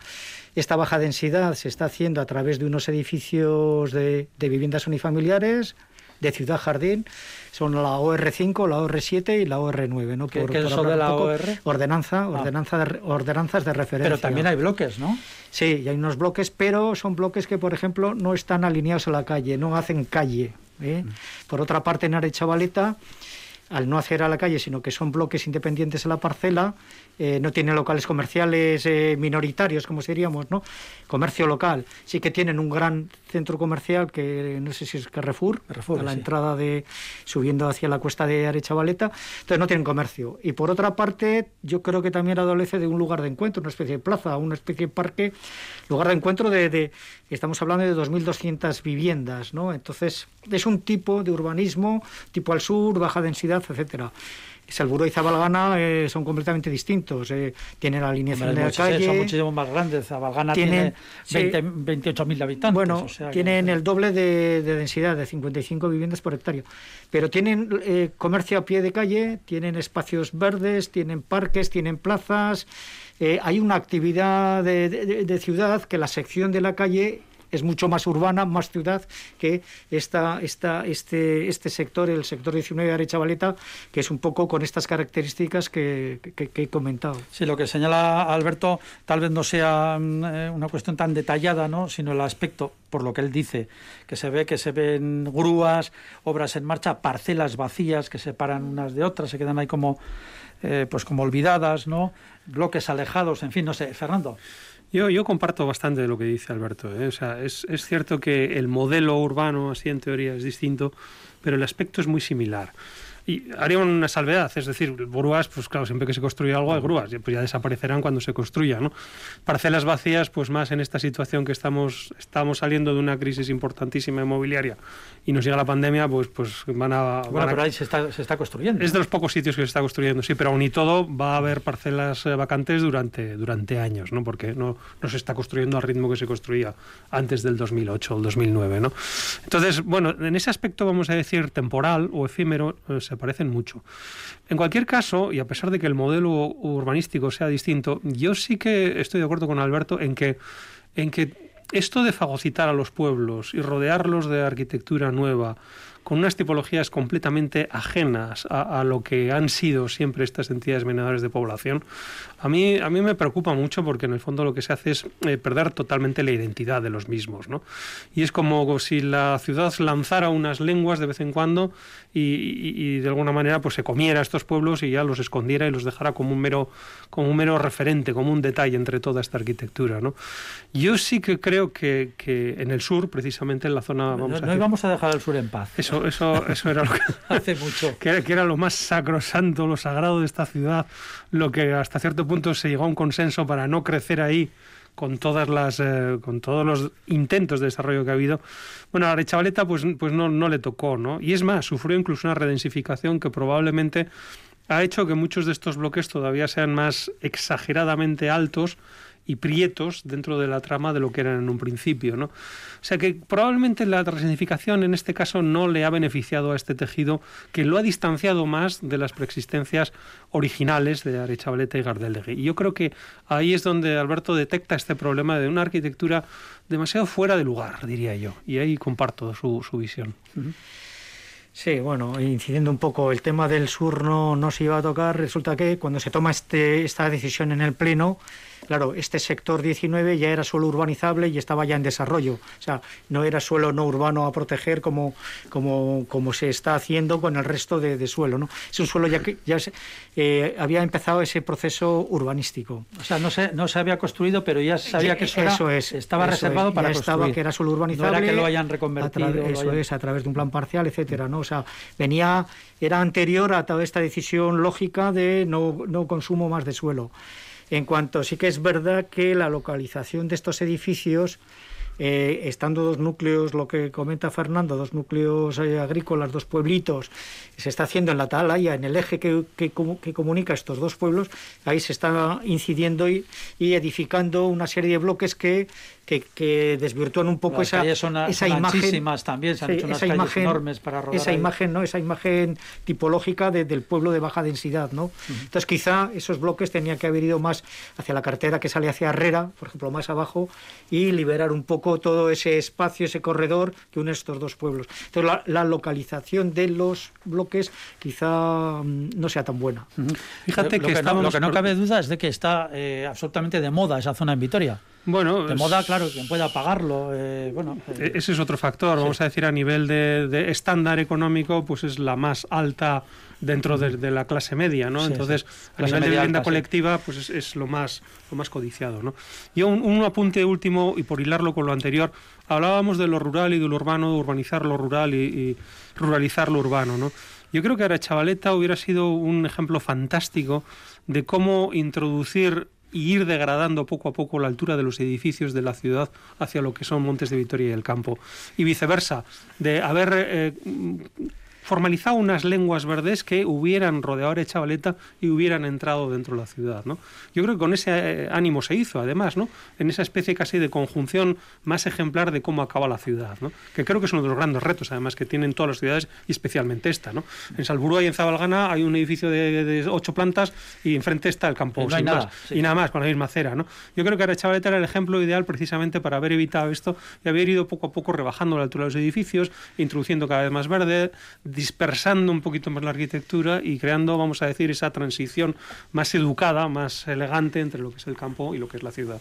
Speaker 3: Esta baja densidad se está haciendo a través de unos edificios de viviendas unifamiliares, de Ciudad Jardín, son la OR5, la OR7 y la OR9. ¿no?
Speaker 1: ¿Qué, es eso de la OR?
Speaker 3: Ordenanza, ah. ordenanza de, ordenanzas de referencia.
Speaker 1: Pero también hay bloques, ¿no?
Speaker 3: Sí, y hay unos bloques, pero son bloques que, por ejemplo, no están alineados a la calle, no hacen calle. ¿eh? Mm. Por otra parte, en Arechavaleta al no hacer a la calle, sino que son bloques independientes a la parcela, eh, no tienen locales comerciales eh, minoritarios, como seríamos, ¿no? Comercio local. Sí que tienen un gran centro comercial que no sé si es Carrefour, a la entrada de subiendo hacia la cuesta de Arechavaleta, entonces no tienen comercio. Y por otra parte, yo creo que también adolece de un lugar de encuentro, una especie de plaza, una especie de parque, lugar de encuentro de, de estamos hablando de 2.200 viviendas, ¿no? Entonces es un tipo de urbanismo, tipo al sur, baja densidad, etcétera. Salburó y Zabalgana eh, son completamente distintos. Eh, tienen la alineación de la calle.
Speaker 1: Son muchísimo más grandes. Zabalgana tiene, 28.000 habitantes.
Speaker 3: Bueno, tienen el doble de, densidad, de 55 viviendas por hectárea. Pero tienen eh, comercio a pie de calle, tienen espacios verdes, tienen parques, tienen plazas. hay una actividad de ciudad que la sección de la calle es mucho más urbana, más ciudad que esta, este, este sector, el sector 19 de Arechavaleta, que es un poco con estas características que, he comentado.
Speaker 1: Sí, lo que señala Alberto tal vez no sea mm, eh, una cuestión tan detallada, ¿no? sino el aspecto, por lo que él dice, que se ve que se ven grúas, obras en marcha, parcelas vacías que separan unas de otras, se quedan ahí como, eh, pues como olvidadas, ¿no? bloques alejados, en fin, no sé, Fernando.
Speaker 2: Yo, yo comparto bastante de lo que dice Alberto. ¿eh? O sea, es, es cierto que el modelo urbano, así en teoría, es distinto, pero el aspecto es muy similar. Y haría una salvedad, es decir, grúas, pues claro, siempre que se construye algo hay grúas, pues ya desaparecerán cuando se construya, ¿no? Parcelas vacías, pues más en esta situación que estamos, estamos saliendo de una crisis importantísima inmobiliaria y nos llega la pandemia, pues, pues van a...
Speaker 1: Bueno, pero ahí se está, se está construyendo.
Speaker 2: Es de los pocos sitios que se está construyendo, sí, pero aún y todo va a haber parcelas eh, vacantes durante, durante años, ¿no? Porque no, no se está construyendo al ritmo que se construía antes del 2008 o el 2009, ¿no? Entonces, bueno, en ese aspecto vamos a decir temporal o efímero, eh, se parecen mucho. En cualquier caso, y a pesar de que el modelo urbanístico sea distinto, yo sí que estoy de acuerdo con Alberto en que, en que esto de fagocitar a los pueblos y rodearlos de arquitectura nueva, con unas tipologías completamente ajenas a, lo que han sido siempre estas entidades meneadoras de población, a mí, a mí me preocupa mucho porque en el fondo lo que se hace es eh, perder totalmente la identidad de los mismos. ¿no? Y es como si la ciudad lanzara unas lenguas de vez en cuando y, de alguna manera pues se comiera a estos pueblos y ya los escondiera y los dejara como un mero, como un mero referente, como un detalle entre toda esta arquitectura. ¿no? Yo sí que creo que, que en el sur, precisamente en la zona...
Speaker 1: Vamos no, a no a dejar el sur en paz.
Speaker 2: Eso Eso, eso, eso era lo que
Speaker 1: hace mucho.
Speaker 2: Que, era lo más sacrosanto, lo sagrado de esta ciudad, lo que hasta cierto punto se llegó a un consenso para no crecer ahí con todas las eh, con todos los intentos de desarrollo que ha habido bueno a la chavaleta pues pues no, no le tocó no y es más sufrió incluso una redensificación que probablemente ha hecho que muchos de estos bloques todavía sean más exageradamente altos y prietos dentro de la trama de lo que eran en un principio. ¿no? O sea que probablemente la resignificación en este caso no le ha beneficiado a este tejido, que lo ha distanciado más de las preexistencias originales de Arechavaleta y Gardelegui. Y yo creo que ahí es donde Alberto detecta este problema de una arquitectura demasiado fuera de lugar, diría yo. Y ahí comparto su, su visión.
Speaker 3: Sí, bueno, incidiendo un poco, el tema del sur no, no se iba a tocar. Resulta que cuando se toma este, esta decisión en el Pleno, Claro, este sector 19 ya era suelo urbanizable y estaba ya en desarrollo. O sea, no era suelo no urbano a proteger como, como, como se está haciendo con el resto de, suelo. ¿no? Es un suelo ya que ya eh, había empezado ese proceso urbanístico.
Speaker 1: O sea, no se, no se había construido, pero ya sabía que eso, es, estaba reservado para
Speaker 3: ya
Speaker 1: estaba
Speaker 3: que era suelo urbanizable.
Speaker 1: No era que lo hayan reconvertido.
Speaker 3: eso es, a través de un plan parcial, etcétera. ¿no? O sea, venía, era anterior a toda esta decisión lógica de no, no consumo más de suelo. En cuanto sí que es verdad que la localización de estos edificios eh, estando dos núcleos, lo que comenta Fernando, dos núcleos eh, agrícolas, dos pueblitos, se está haciendo en la Atalaya, en el eje que, que, comunica estos dos pueblos, ahí se está incidiendo y, edificando una serie de bloques que, que, desvirtúan un poco esa, esa imagen.
Speaker 1: también, se han hecho unas esa imagen, enormes para rodar
Speaker 3: Esa imagen, ¿no? esa imagen tipológica del pueblo de baja densidad. ¿no? Entonces, quizá esos bloques tenían que haber ido más hacia la cartera que sale hacia Herrera, por ejemplo, más abajo, y liberar un poco todo ese espacio, ese corredor que une estos dos pueblos. Entonces, la, localización de los bloques quizá mm, no sea tan buena.
Speaker 1: Fíjate que, lo que no cabe duda es de que está eh, absolutamente de moda esa zona en Vitoria. Bueno, de moda, claro, quien pueda pagarlo. Eh, bueno,
Speaker 2: e-, ese es otro factor. Vamos a decir, a nivel de, estándar económico, pues es la más alta dentro de, la clase media, ¿no? Entonces, a nivel de vivienda colectiva, pues es, lo más lo más codiciado, ¿no? Y un, apunte último, y por hilarlo con lo anterior, hablábamos de lo rural y de lo urbano, de urbanizar lo rural y, y ruralizar lo urbano, ¿no? Yo creo que ahora Chavaleta hubiera sido un ejemplo fantástico de cómo introducir y ir degradando poco a poco la altura de los edificios de la ciudad hacia lo que son Montes de Vitoria y el campo. Y viceversa, de haber eh, formalizado unas lenguas verdes que hubieran rodeado a Chavaleta y hubieran entrado dentro de la ciudad. ¿no? Yo creo que con ese eh, ánimo se hizo, además, ¿no? en esa especie casi de conjunción más ejemplar de cómo acaba la ciudad, ¿no? que creo que es uno de los grandes retos, además, que tienen todas las ciudades y especialmente esta. ¿no? En Salburú y en Zabalgana hay un edificio de, ocho plantas y enfrente está el campo, y, nada, y nada más, con la misma acera. ¿no? Yo creo que Chavaleta era el ejemplo ideal precisamente para haber evitado esto y haber ido poco a poco rebajando la altura de los edificios, introduciendo cada vez más verde, dispersando un poquito más la arquitectura y creando, vamos a decir, esa transición más educada, más elegante entre lo que es el campo y lo que es la ciudad.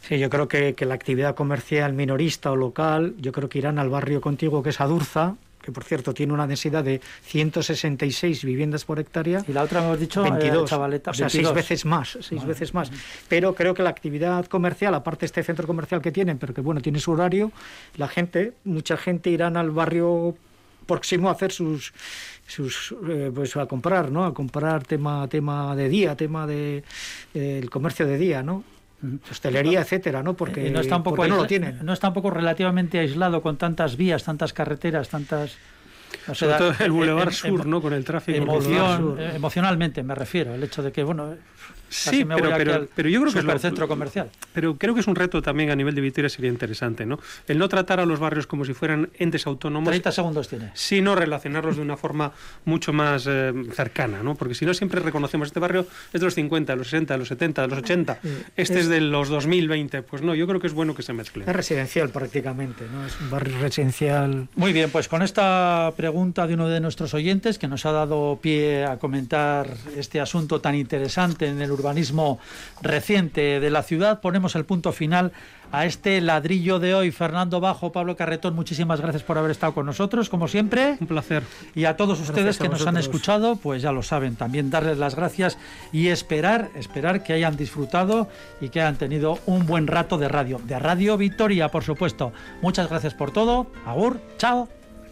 Speaker 3: Sí, yo creo que, la actividad comercial minorista o local, yo creo que irán al barrio contiguo que es Adurza, que por cierto tiene una densidad de 166 viviendas por hectárea.
Speaker 1: Y la otra hemos dicho
Speaker 3: 22, eh, chavaleta, o sea, seis veces más, seis veces más. Pero creo que la actividad comercial, aparte de este centro comercial que tienen, pero que bueno, tiene su horario, la gente, mucha gente irán al barrio próximo a hacer sus sus eh, pues a comprar no a comprar tema tema de día tema de eh, el comercio de día no hostelería etcétera no porque
Speaker 1: no está un poco no lo tienen. no está un poco relativamente aislado con tantas vías tantas carreteras tantas
Speaker 2: Sobre todo el Boulevard Sur, ¿no? Con el tráfico.
Speaker 1: Emoción, emocionalmente me refiero, el hecho de que, bueno,
Speaker 2: Sí, pero, pero, yo creo que es
Speaker 1: el centro comercial.
Speaker 2: Pero creo que es un reto también a nivel de Vitoria sería interesante, ¿no? El no tratar a los barrios como si fueran entes autónomos.
Speaker 1: 30 segundos tiene.
Speaker 2: Sino relacionarlos de una forma mucho más eh, cercana, ¿no? Porque si no siempre reconocemos este barrio es de los 50, de los 60, de los 70, de los 80. Este es, de los 2020. Pues no, yo creo que es bueno que se mezcle.
Speaker 3: Es residencial prácticamente, ¿no? Es un barrio residencial.
Speaker 1: Muy bien, pues con esta pregunta de uno de nuestros oyentes que nos ha dado pie a comentar este asunto tan interesante en el urbanismo reciente de la ciudad. Ponemos el punto final a este ladrillo de hoy. Fernando Bajo, Pablo Carretón, muchísimas gracias por haber estado con nosotros, como siempre.
Speaker 2: Un placer.
Speaker 1: Y a todos ustedes que nos han escuchado, pues ya lo saben, también darles las gracias y esperar, esperar que hayan disfrutado y que hayan tenido un buen rato de radio. De Radio Victoria, por supuesto. Muchas gracias por todo. Agur, chao.